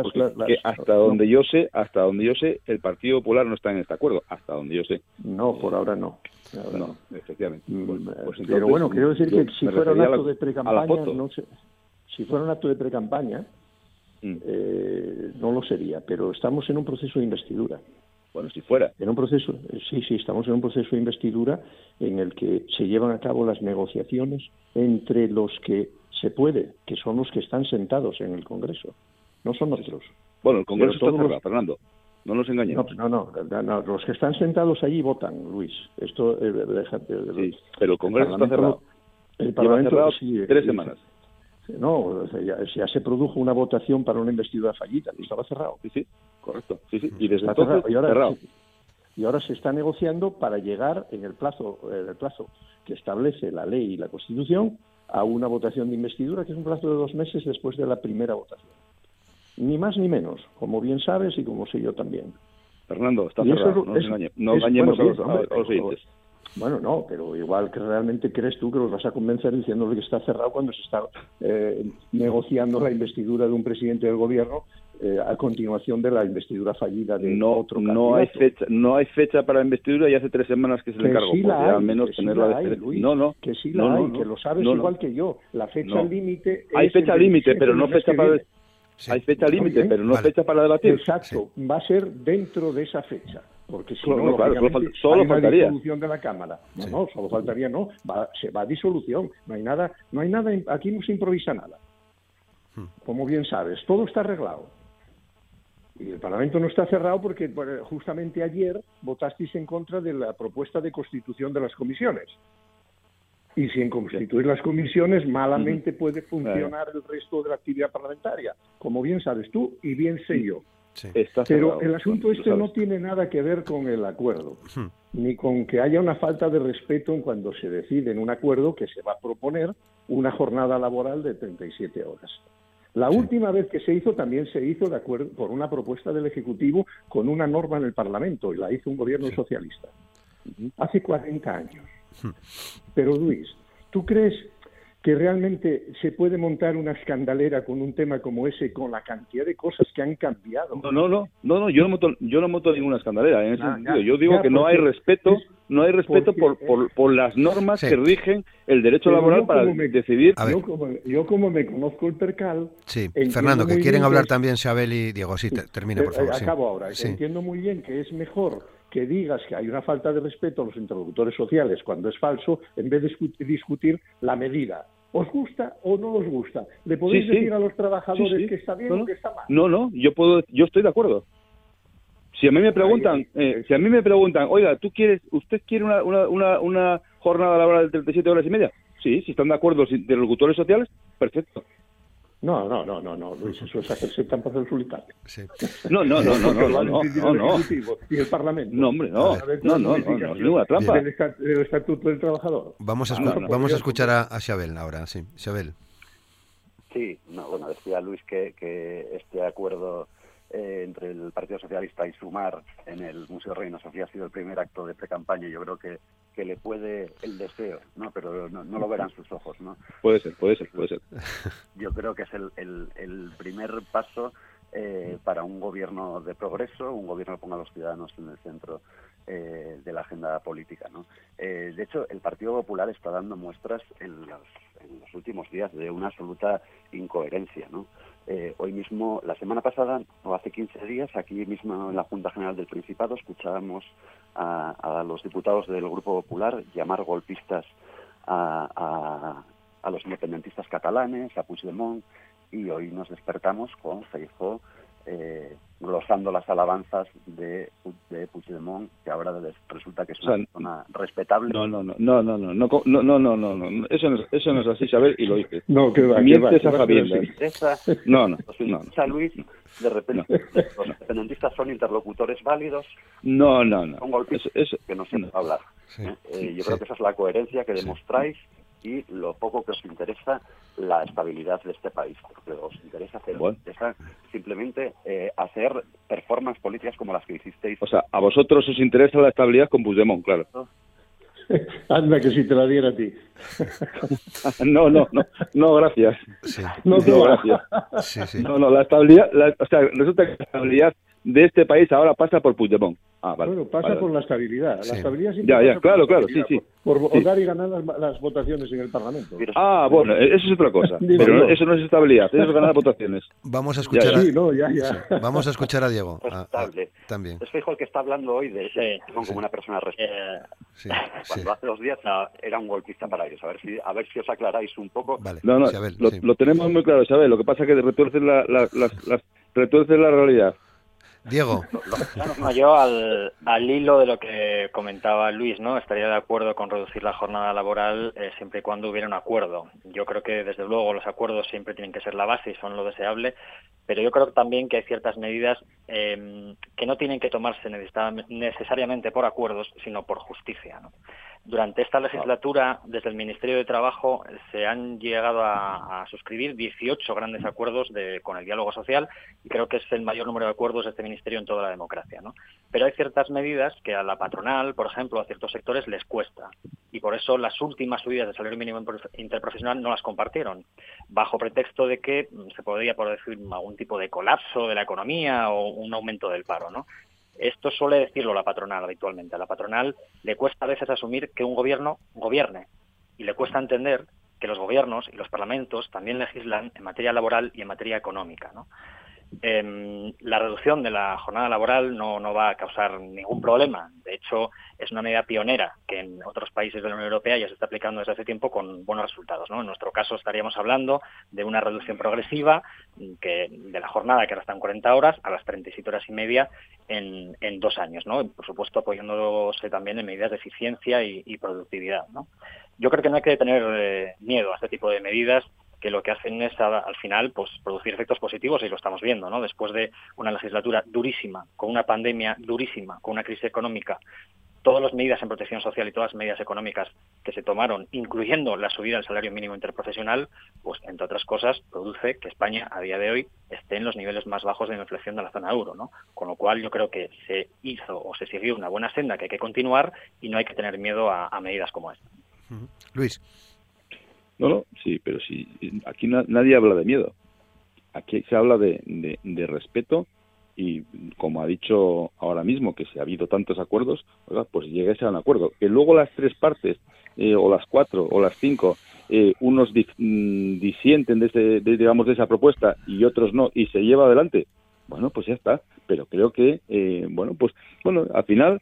que hasta donde yo sé, hasta donde yo sé, el Partido Popular no está en este acuerdo, hasta donde yo sé. No, por ahora no. no, efectivamente. Mm, pues pero bueno, quiero decir que si fuera un acto de pre-campaña, no sé, si fuera un acto de pre-campaña, mm. eh, no lo sería, pero estamos en un proceso de investidura. Bueno, si fuera. En un proceso, sí, sí, estamos en un proceso de investidura en el que se llevan a cabo las negociaciones entre los que se puede, que son los que están sentados en el Congreso, no son otros. Bueno, el Congreso está cerrado, Fernando. No nos engañemos. No, no, no, los que están sentados allí votan, Luis. Esto, eh, sí, pero el Congreso está cerrado. El Parlamento, cerrado sí, tres semanas. No, ya, se produjo una votación para una investidura fallida, estaba cerrado. Sí, sí, correcto. Sí, sí. Y desde entonces y ahora, cerrado. Y ahora se está negociando para llegar en el plazo, en el plazo que establece la ley y la Constitución a una votación de investidura, que es un plazo de dos meses después de la primera votación. Ni más ni menos, como bien sabes y como sé yo también. Fernando, está cerrado, no, no engañemos a los, oyentes. Bueno, no, pero igual que realmente crees tú que los vas a convencer diciéndole que está cerrado cuando se está eh, negociando la investidura de un presidente del gobierno eh, a continuación de la investidura fallida de no, otro candidato. No hay fecha, no hay fecha para la investidura y hace tres semanas que se le encargó. Sí la al menos tenerla hay, no, no, que sí la hay, que lo sabes igual que yo. La fecha límite. Hay fecha límite, pero no fecha para. Hay fecha límite, pero no fecha para debatir. Exacto, va a ser dentro de esa fecha porque si no, claro, solo, faltaría. disolución de la Cámara. No, no, solo faltaría, no, se va a disolución. No hay nada, no hay nada, aquí no se improvisa nada. Hmm. Como bien sabes, todo está arreglado. Y el Parlamento no está cerrado porque justamente ayer votasteis en contra de la propuesta de constitución de las comisiones. Y sin constituir las comisiones, malamente puede funcionar el resto de la actividad parlamentaria, como bien sabes tú y bien sé yo. Pero el asunto este no tiene nada que ver con el acuerdo, hmm. ni con que haya una falta de respeto en cuando se decide en un acuerdo que se va a proponer una jornada laboral de 37 horas. La última vez que se hizo también se hizo de acuerdo por una propuesta del Ejecutivo con una norma en el Parlamento y la hizo un gobierno socialista. Hace 40 años. Hmm. Pero Luis, ¿tú crees que realmente se puede montar una escandalera con un tema como ese, con la cantidad de cosas que han cambiado. No, no, no, no, no yo no monto, yo no monto ninguna escandalera en ese ah, sentido. yo digo que no hay respeto, no hay respeto por, por, por, las normas que rigen el derecho laboral para decidir. Yo como, yo como, me conozco el percal. Sí, Fernando, que quieren hablar también Xabel y Diego. Sí, termina, por favor. Acabo ahora. Entiendo muy bien que es mejor que digas que hay una falta de respeto a los interlocutores sociales cuando es falso, en vez de discutir la medida. ¿Os gusta o no os gusta? ¿Le podéis decir a los trabajadores que está bien o que está mal? No, no, yo puedo, yo estoy de acuerdo. Si a mí me preguntan, eh, si a mí me preguntan, oiga, ¿tú quieres, usted quiere una, una, una, jornada laboral de 37 horas y media? Sí, si están de acuerdo los interlocutores sociales, perfecto. No, no, no, no, no, Luis, eso es hacerse trampas del solitario. Sí. No, no, no, no, no, no, no, no. Y el Parlamento. No, hombre, no, no, no, no, no, ninguna trampa. El, Estatuto del Trabajador. Vamos a, vamos a escuchar a, a Xabel ahora, sí. Xabel. Sí, no, bueno, decía Luis que, que este acuerdo eh, entre el Partido Socialista y Sumar en el Museo Reina Sofía ha sido el primer acto de pre-campaña. Yo creo que, que le puede el deseo, ¿no? pero no, lo verán sus ojos. ¿no? Puede ser, puede ser, puede ser. Yo creo que es el, el, primer paso eh, para un gobierno de progreso, un gobierno que ponga a los ciudadanos en el centro eh, de la agenda política. ¿no? de hecho, el Partido Popular está dando muestras en los, en los últimos días de una absoluta incoherencia. ¿no? Eh, hoy mismo, la semana pasada, o hace 15 días, aquí mismo en la Junta General del Principado, escuchábamos a, los diputados del Grupo Popular llamar golpistas a, los independentistas catalanes, a Puigdemont, y hoy nos despertamos con Feijóo eh, glosando las alabanzas de, de Puigdemont, que ahora resulta que es una persona respetable. No, no, no, no, no, no, no, no, no, no, no, no, eso no es, eso no es así, saber y lo dices. No, que va, Mientes a Javier. No, no, no. Luis, de repente, los independentistas son interlocutores válidos. No, no, no. Son golpes que no se no. hablar. ¿eh? Eh, yo creo que esa es la coherencia que demostráis y lo poco que os interesa la estabilidad de este país, porque os interesa hacer simplemente eh, hacer performances políticas como las que hicisteis. O sea, a vosotros os interesa la estabilidad con Puigdemont, claro. Anda, que si te la diera a ti. no, no, no, no, gracias. No, gracias. No, no, la estabilidad, o sea, resulta que la estabilidad de este país ahora pasa por Puigdemont. Ah, bueno, pasa por la estabilidad. La estabilidad ya, ya, claro, claro, sí, sí. Por, votar y ganar las, votaciones en el Parlamento. Ah, bueno, eso es otra cosa. pero eso no es estabilidad, eso es ganar votaciones. Vamos a escuchar, A, Vamos a, escuchar a Diego. también. Es fijo el que está hablando hoy de sí. como una persona respetuosa. Sí, Cuando hace dos días era un golpista para ellos. A ver si, a ver si os aclaráis un poco. Vale, no, no, lo, tenemos muy claro, ¿sabes? Lo que pasa es que retuercen la, la, las, retuercen la realidad. Diego. yo al, al, hilo de lo que comentaba Luis, ¿no? Estaría de acuerdo con reducir la jornada laboral eh, siempre y cuando hubiera un acuerdo. Yo creo que desde luego los acuerdos siempre tienen que ser la base y son lo deseable, pero yo creo también que hay ciertas medidas eh, que no tienen que tomarse necesariamente por acuerdos, sino por justicia, ¿no? Durante esta legislatura, desde el Ministerio de Trabajo, se han llegado a, suscribir 18 grandes acuerdos con el diálogo social y creo que es el mayor número de acuerdos de este Ministerio en toda la democracia. ¿no? Pero hay ciertas medidas que a la patronal, por ejemplo, a ciertos sectores les cuesta y por eso las últimas subidas del salario mínimo interprofesional no las compartieron, bajo pretexto de que se podría, por decir, algún tipo de colapso de la economía o un aumento del paro. ¿no? Esto suele decirlo la patronal habitualmente. A la patronal le cuesta a veces asumir que un gobierno gobierne y le cuesta entender que los gobiernos y los parlamentos también legislan en materia laboral y en materia económica. Eh, la reducción de la jornada laboral no, va a causar ningún problema. De hecho, es una medida pionera que en otros países de la Unión Europea ya se está aplicando desde hace tiempo con buenos resultados. En nuestro caso estaríamos hablando de una reducción progresiva que, de la jornada que ahora está en 40 horas a las 37 horas y media en, dos años. ¿no? por supuesto, apoyándose también en medidas de eficiencia y, productividad. Yo creo que no hay que tener eh, miedo a este tipo de medidas que lo que hacen es al final pues producir efectos positivos y lo estamos viendo, ¿no? Después de una legislatura durísima, con una pandemia durísima, con una crisis económica, todas las medidas en protección social y todas las medidas económicas que se tomaron, incluyendo la subida del salario mínimo interprofesional, pues entre otras cosas produce que España a día de hoy esté en los niveles más bajos de inflación de la zona euro, ¿no? Con lo cual yo creo que se hizo o se siguió una buena senda que hay que continuar y no hay que tener miedo a, medidas como esta. Luis. No, no, sí, pero sí, aquí nadie habla de miedo. Aquí se habla de, de, respeto y como ha dicho ahora mismo que si ha habido tantos acuerdos, pues llegues a un acuerdo. Que luego las tres partes, eh, o las cuatro, o las cinco, eh, unos mm, disienten de, digamos, de esa propuesta y otros no, y se lleva adelante, bueno, pues ya está. Pero creo que, eh, bueno, pues, bueno, al final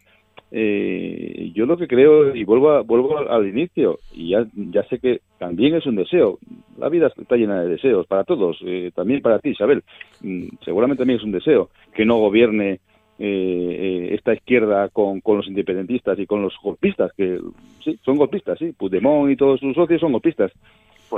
eh, yo lo que creo, y vuelvo, vuelvo al inicio, y ya, ya sé que también es un deseo, la vida está llena de deseos para todos, eh, también para ti, Isabel, mm, seguramente también es un deseo que no gobierne eh, esta izquierda con, con, los independentistas y con los golpistas, que sí, son golpistas, sí, Puigdemont y todos sus socios son golpistas,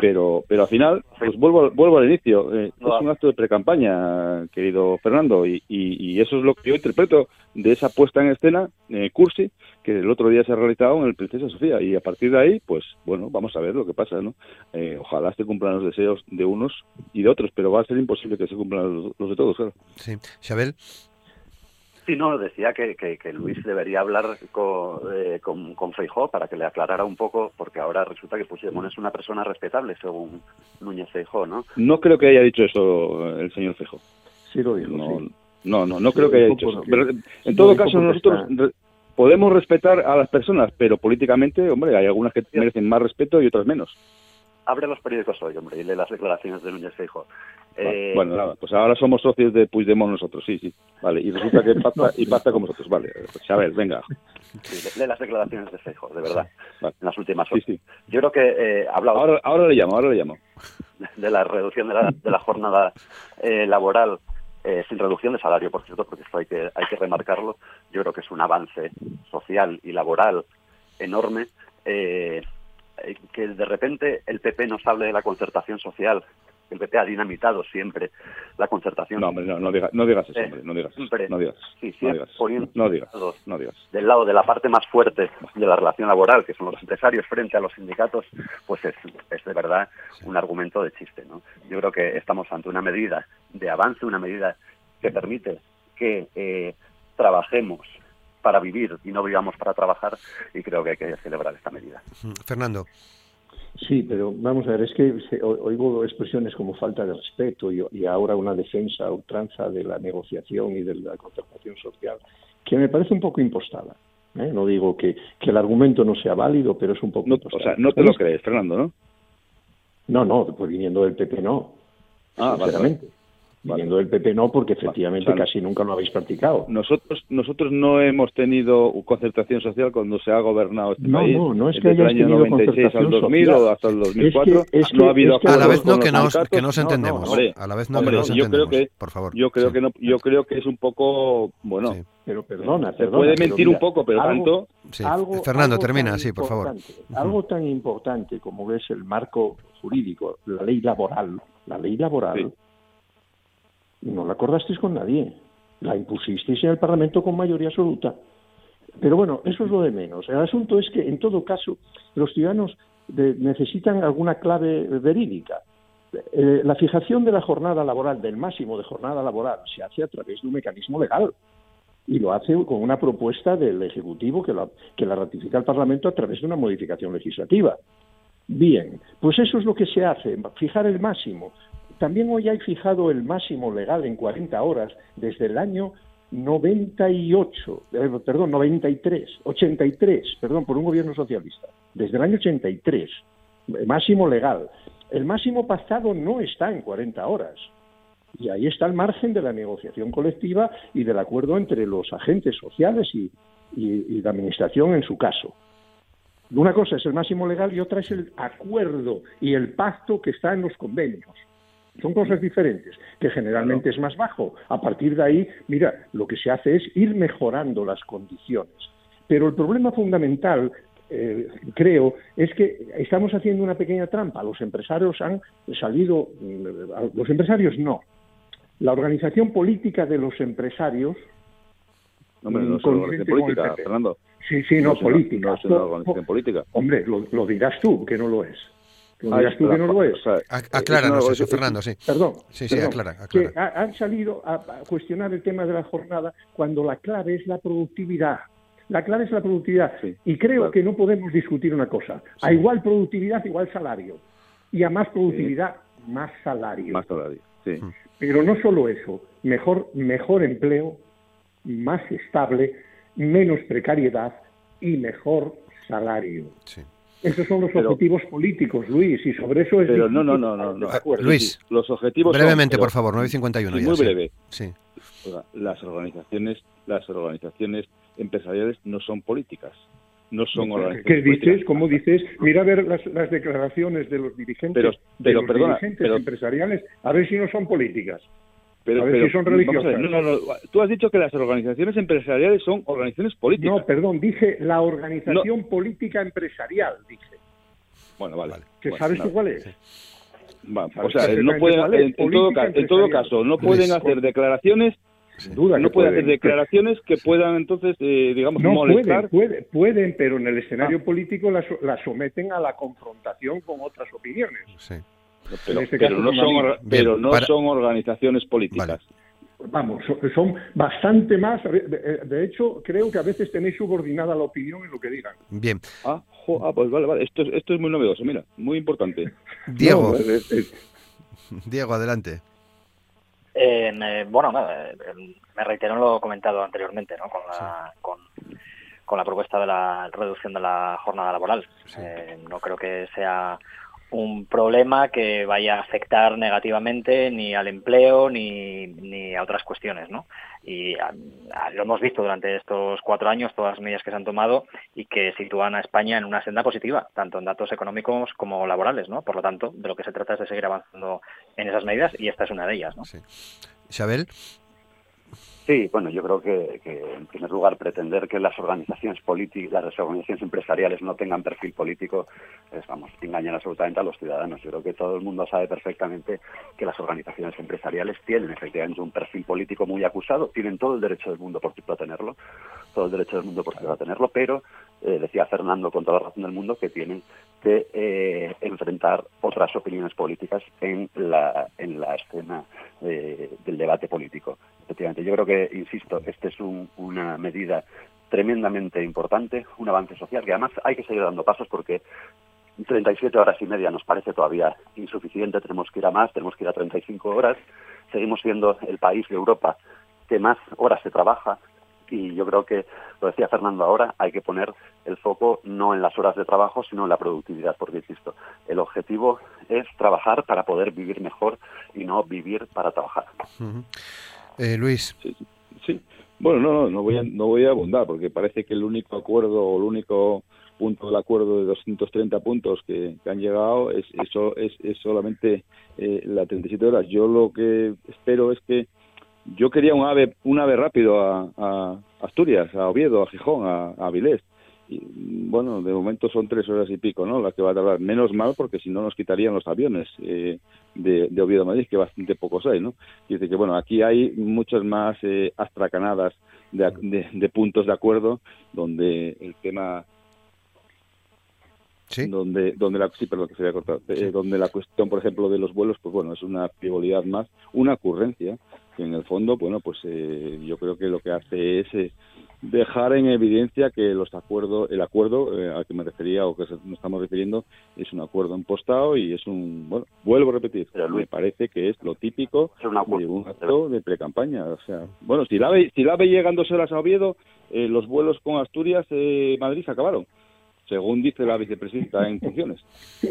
pero pero al final pues vuelvo vuelvo al inicio eh, es un acto de precampaña querido Fernando y, y, eso es lo que yo interpreto de esa puesta en escena eh, cursi que el otro día se ha realizado en el Princesa Sofía y a partir de ahí pues bueno vamos a ver lo que pasa no eh, ojalá se cumplan los deseos de unos y de otros pero va a ser imposible que se cumplan los, de todos claro. Sí. Chabel Sí, no, decía que, que, Luis debería hablar con, eh, con, con, Feijó para que le aclarara un poco, porque ahora resulta que Puigdemont es una persona respetable, según Núñez Feijó, ¿no? No creo que haya dicho eso el señor Feijó. Sí lo dijo, no, no, no, no, creo que haya dicho eso. Pero, en todo caso, nosotros podemos respetar a las personas, pero políticamente, hombre, hay algunas que merecen más respeto y otras menos abre los periódicos hoy, hombre, y lee las declaraciones de Núñez Feijóo. Eh, bueno, nada, pues ahora somos socios de Puigdemont nosotros, sí, sí. Vale, y resulta que pacta, y pacta con vosotros, vale. Pues a ver, venga. Sí, lee las declaraciones de Feijóo, de verdad, en las últimas horas. Sí, sí. Yo creo que eh, hablado... Ahora, ahora le llamo, ahora le llamo. De la reducción de la, de la jornada eh, laboral eh, sin reducción de salario, por cierto, porque esto hay que, hay que remarcarlo. Yo creo que es un avance social y laboral enorme. Eh, que de repente el PP nos hable de la concertación social. El PP ha dinamitado siempre la concertación. No, hombre, no, no, digas, no digas eso, eh, hombre, no digas, siempre, no digas, sí, no digas, no digas, no digas. Del lado de la parte más fuerte de la relación laboral, que son los empresarios frente a los sindicatos, pues es, es de verdad un argumento de chiste, ¿no? Yo creo que estamos ante una medida de avance, una medida que permite que eh, trabajemos para vivir y no vivamos para trabajar y creo que hay que celebrar esta medida. Fernando. Sí, pero vamos a ver, es que oigo expresiones como falta de respeto y, ahora una defensa ultranza de la negociación y de la concertación social, que me parece un poco impostada. ¿eh? No digo que, que, el argumento no sea válido, pero es un poco O sea, no te lo crees, Fernando, ¿no? No, no, pues viniendo del PP no. Ah, sinceramente. Viniendo del PP no, porque efectivamente casi nunca lo habéis practicado. Nosotros nosotros no hemos tenido concertación social cuando se ha gobernado este no, país. No, no es que hayáis tenido 96 al 2000 o hasta el 2004. no ha habido a la vez no que nos, que nos entendemos. a la vez no que nos yo entendemos. Creo que, por favor. Yo creo que no, yo creo que es un poco bueno. Pero perdona, se puede mentir un poco, pero tanto. Fernando, termina, sí, por favor. Algo tan importante como es el marco jurídico, la ley laboral, la ley laboral no la acordasteis con nadie. La impusisteis en el Parlamento con mayoría absoluta. Pero bueno, eso es lo de menos. El asunto es que, en todo caso, los ciudadanos necesitan alguna clave verídica. Eh, la fijación de la jornada laboral, del máximo de jornada laboral, se hace a través de un mecanismo legal y lo hace con una propuesta del Ejecutivo que, que la ratifica el Parlamento a través de una modificación legislativa. Bien, pues eso es lo que se hace, fijar el máximo. También hoy hay fijado el máximo legal en 40 horas desde el año 98, eh, perdón, 93, 83, perdón, por un gobierno socialista, desde el año 83, máximo legal. El máximo pasado no está en 40 horas. Y ahí está el margen de la negociación colectiva y del acuerdo entre los agentes sociales y la Administración en su caso. Una cosa es el máximo legal y otra es el acuerdo y el pacto que está en los convenios. Son cosas diferentes, que generalmente es más bajo. A partir de ahí, mira, lo que se hace es ir mejorando las condiciones. Pero el problema fundamental, eh, creo, es que estamos haciendo una pequeña trampa. Los empresarios han salido, mm, los empresarios no. La organización política de los empresarios. No es una organización política, Fernando. Sí, sí, no, política. No es una organización política. Hombre, lo dirás tú, que no lo es tú que no lo es. acláranos eso, Fernando, sí. Perdón. Sí, sí, aclara, Que han salido a, cuestionar el tema de la jornada cuando la clave es la productividad. La clave es la productividad. y creo que no podemos discutir una cosa. A igual productividad, igual salario. y a más productividad, más salario. Más salario, sí. Pero no solo eso, mejor, mejor empleo, más estable, menos precariedad y mejor salario. Esos son los objetivos políticos, Luis, y sobre eso es... Pero no, no, no, no. Luis, los objetivos brevemente, por favor, 9.51 sí, Muy breve. Sí. Las organizaciones, las organizaciones empresariales no son políticas. No son organizaciones ¿Qué dices? ¿Cómo dices? Mira a ver las, las declaraciones de los dirigentes, pero, pero, de los perdona, dirigentes empresariales, a ver si no son políticas. Pero, a ver pero, si son religiosas. no, no, no. Tú has dicho que las organizaciones empresariales son organizaciones políticas. No, perdón, dije la organización política empresarial, dije. Bueno, vale. ¿Que bueno, sabes nada. tú cuál es? Va, o sea, no pueden, en, en, todo, en, todo, caso, no pueden Luis, hacer declaraciones Sin duda no que puede pueden. hacer declaraciones que puedan entonces, eh, digamos, No molestar. pueden, pueden, pueden, pero en el escenario Ah. político la, la someten a la confrontación con otras opiniones. Sí. Pero, en este pero no, son pero Bien, no para- son organizaciones políticas. Vamos, so- son bastante más. De, hecho, creo que a veces tenéis subordinada la opinión en lo que digan. Bien. Ah, jo, ah, pues vale, vale. Esto, es- esto es muy novedoso, mira, muy importante. Diego, No, es- es- Diego, adelante. Eh, me- bueno, no, eh, me reitero en lo comentado anteriormente, ¿no? Con la, con, con la propuesta de la reducción de la jornada laboral. Eh, no creo que sea un problema que vaya a afectar negativamente ni al empleo ni, ni a otras cuestiones, ¿no? Y a- a- lo hemos visto durante estos cuatro años, todas las medidas que se han tomado y que sitúan a España en una senda positiva, tanto en datos económicos como laborales, ¿no? Por lo tanto, de lo que se trata es de seguir avanzando en esas medidas y esta es una de ellas, ¿no? Isabel, Sí, bueno, yo creo que, que, en primer lugar pretender que las organizaciones políticas, las organizaciones empresariales no tengan perfil político, es, vamos, engañar absolutamente a los ciudadanos. Yo creo que todo el mundo sabe perfectamente que las organizaciones empresariales tienen efectivamente un perfil político muy acusado, tienen todo el derecho del mundo por por tenerlo, todo el derecho del mundo por tenerlo, pero eh, decía Fernando con toda la razón del mundo que tienen que eh, enfrentar otras opiniones políticas en la, en la escena eh, del debate político. Efectivamente, yo creo que, insisto, esta es un, una medida tremendamente importante, un avance social, que además hay que seguir dando pasos porque 37 horas y media nos parece todavía insuficiente, tenemos que ir a más, tenemos que ir a 35 horas, seguimos siendo el país de Europa que más horas se trabaja y yo creo que, lo decía Fernando ahora, hay que poner el foco no en las horas de trabajo, sino en la productividad, porque, insisto, el objetivo es trabajar para poder vivir mejor y no vivir para trabajar. Eh, Luis. Sí. Bueno, no, no, no voy, a, no voy a abundar, porque parece que el único acuerdo o el único punto del acuerdo de 230 puntos que, que han llegado es, eso es, es solamente eh, la 37 horas. Yo lo que espero es que yo quería un ave un ave rápido a, a Asturias, a Oviedo, a Gijón, a, a. Y, bueno, de momento son tres horas y pico, ¿no? Las que va a tardar. Menos mal, porque si no nos quitarían los aviones eh, de, de, Oviedo a Madrid, que bastante pocos hay, ¿no? Y dice que, bueno, aquí hay muchas más eh, astracanadas de, de, de, puntos de acuerdo, donde el tema... ¿Sí? donde donde la sí perdón que se había cortado sí. eh, donde la cuestión por ejemplo de los vuelos pues bueno es una frivolidad más una ocurrencia que en el fondo bueno pues eh, yo creo que lo que hace es eh, dejar en evidencia que los acuerdos el acuerdo eh, al que me refería o que nos estamos refiriendo es un acuerdo impostado y es un bueno vuelvo a repetir Pero, Luis, me parece que es lo típico es un acuerdo. de un acto de precampaña o sea bueno si la ve si la ve llegándose a Oviedo eh, los vuelos con Asturias eh, Madrid se acabaron según dice la vicepresidenta en funciones.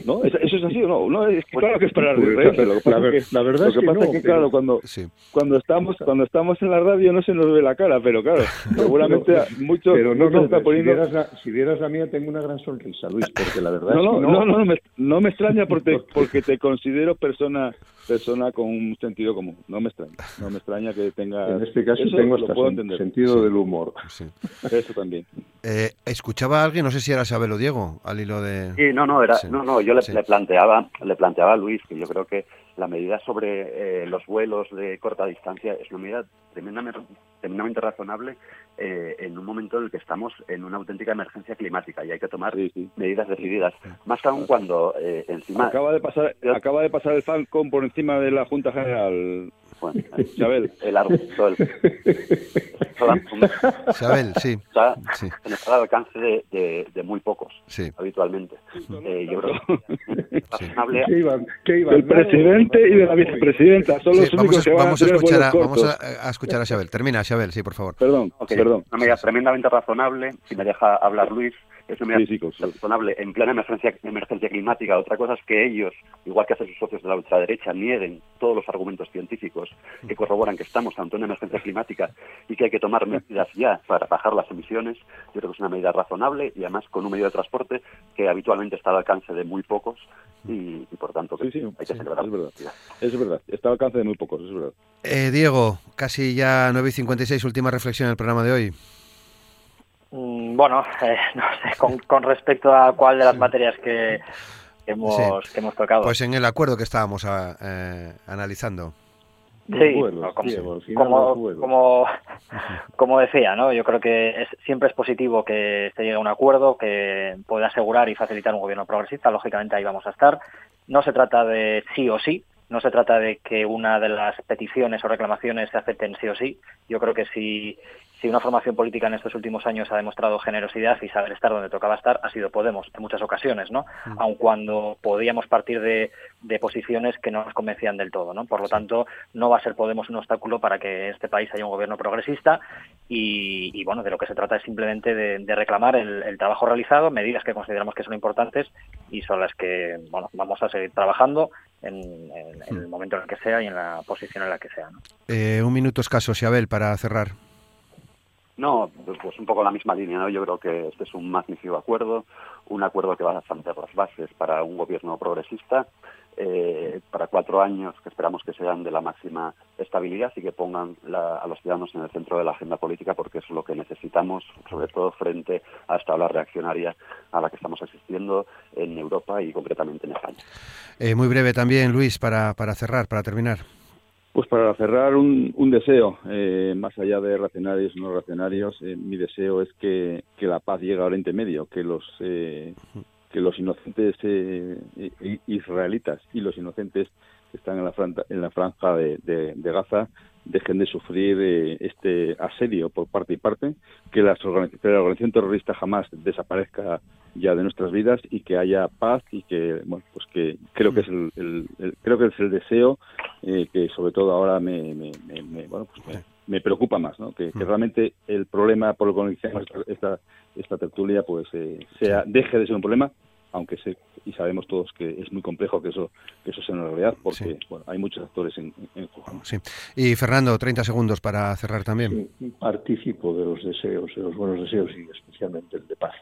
¿No? ¿Eso es así o no? No, es que claro que es para reírse. Lo que pasa la, es que, la verdad lo que, es que pasa no, es que claro, cuando, sí. cuando estamos cuando estamos en la radio no se nos ve la cara, pero claro, seguramente muchos, pero no, muchos no, están poniendo... si, vieras la, si vieras la mía tengo una gran sonrisa, Luis, porque la verdad no, es no, que no, no, no, me, no me extraña porque, porque te considero persona persona con un sentido común. No me extraña, no me extraña que tenga. En este caso eso tengo hasta sen entender. sentido Sí. del humor. Sí. Eso también. Eh, escuchaba a alguien, no sé si era Isabel o Diego, al hilo de. Sí, no, no, era, Sí. no, no, yo le, Sí. le planteaba, le planteaba a Luis que yo creo que la medida sobre eh, los vuelos de corta distancia es una medida tremendamente, tremendamente razonable eh, en un momento en el que estamos en una auténtica emergencia climática y hay que tomar Sí, sí. medidas decididas. Más aún cuando eh, encima, Acaba de pasar, Yo- acaba de pasar el Falcon por encima de la Junta General. Bueno, Isabel. el argumento, el, Isabel, sí. Está en el alcance de, de, muy pocos, sí. habitualmente. Eh, yo creo que razonable... ¿Qué iban? ¿Qué iban? Del presidente y de la vicepresidenta. Son los únicos vamos, que van vamos a, a escuchar a, vamos Vamos a, a, escuchar a Isabel. Termina, Isabel, sí, por favor. Perdón, okay. perdón. Una medida tremendamente razonable, si me deja hablar Luis, es una medida sí, sí, razonable en plena emergencia, emergencia climática. Otra cosa es que ellos, igual que hacen sus socios de la ultraderecha, nieguen todos los argumentos científicos que corroboran que estamos ante una emergencia climática y que hay que tomar medidas ya para bajar las emisiones. Yo creo que es una medida razonable y además con un medio de transporte que habitualmente está al alcance de muy pocos y, y por tanto sí, sí, hay que sí, celebrar. Es verdad, es verdad, está al alcance de muy pocos, es verdad. Eh, Diego, casi ya 9 y 56, última reflexión en el programa de hoy. Mm, bueno, eh, no sé, con, con, respecto a cuál de las materias que, que hemos, sí. que hemos tocado. Pues en el acuerdo que estábamos a, eh, analizando. Sí, como, como, como, como, decía, ¿no? Yo creo que es, siempre es positivo que se llegue a un acuerdo que pueda asegurar y facilitar un gobierno progresista. Lógicamente ahí vamos a estar. No se trata de sí o sí, no se trata de que una de las peticiones o reclamaciones se acepten sí o sí. Yo creo que si, si una formación política en estos últimos años ha demostrado generosidad y saber estar donde tocaba estar, ha sido Podemos en muchas ocasiones, ¿no? Mm. Aun cuando podíamos partir de, de, posiciones que no nos convencían del todo, ¿no? Por lo sí. tanto, no va a ser Podemos un obstáculo para que en este país haya un gobierno progresista y, y bueno, de lo que se trata es simplemente de, de reclamar el, el, trabajo realizado, medidas que consideramos que son importantes y son las que, bueno, vamos a seguir trabajando en, en, en el momento en el que sea y en la posición en la que sea, ¿no? Eh, un minuto escaso, Xabel, para cerrar. No, pues un poco la misma línea, ¿no? Yo creo que este es un magnífico acuerdo, un acuerdo que va a sentar las bases para un gobierno progresista, eh, para cuatro años que esperamos que sean de la máxima estabilidad y que pongan la, a los ciudadanos en el centro de la agenda política porque es lo que necesitamos, sobre todo frente a esta ola reaccionaria a la que estamos asistiendo en Europa y concretamente en España. Eh, muy breve también, Luis, para, para cerrar, para terminar. Pues para cerrar un, un deseo, eh, más allá de racionarios o no racionarios, eh, mi deseo es que, que, la paz llegue a Oriente Medio, que los eh, que los inocentes israelitas y los inocentes que están en la franja, en la franja de, de, Gaza dejen de sufrir eh, este asedio por parte y parte, que la organización terrorista jamás desaparezca ya de nuestras vidas y que haya paz y que bueno pues que creo que es el, el, el creo que es el deseo eh, que sobre todo ahora me, me, me, me bueno pues me, me, preocupa más no que, que, realmente el problema por el que iniciamos esta esta tertulia pues eh, sea deje de ser un problema aunque sé y sabemos todos que es muy complejo que eso que eso sea una realidad porque sí. bueno, hay muchos actores en, en juego. Sí. Y Fernando, 30 segundos para cerrar también. Sí, participo de los deseos, de los buenos deseos y especialmente el de paz.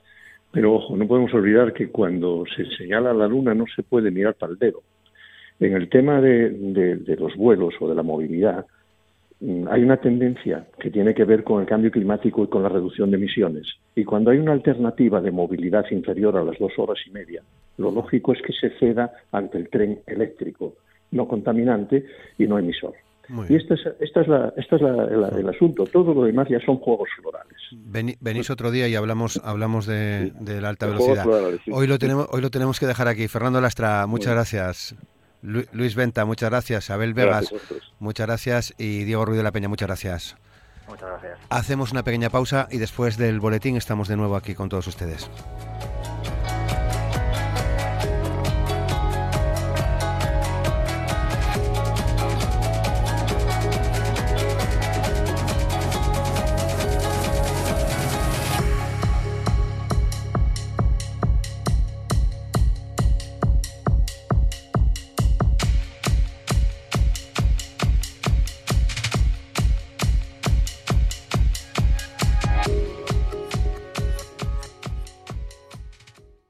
Pero ojo, no podemos olvidar que cuando se señala la luna no se puede mirar para dedo. En el tema de, de, de los vuelos o de la movilidad, hay una tendencia que tiene que ver con el cambio climático y con la reducción de emisiones. Y cuando hay una alternativa de movilidad inferior a las dos horas y media, lo lógico es que se ceda ante el tren eléctrico, no contaminante y no emisor. Y esta es, esta es, la, esta es la, la, el asunto. Todo lo demás ya son juegos florales. Vení, venís otro día y hablamos hablamos de, de la alta velocidad. Florales, sí. Hoy lo tenemos hoy lo tenemos que dejar aquí. Fernando Lastra, muchas gracias. Luis Venta, muchas gracias. Abel Vegas, gracias muchas gracias. Y Diego Ruiz de la Peña, muchas gracias. Muchas gracias. Hacemos una pequeña pausa y después del boletín estamos de nuevo aquí con todos ustedes.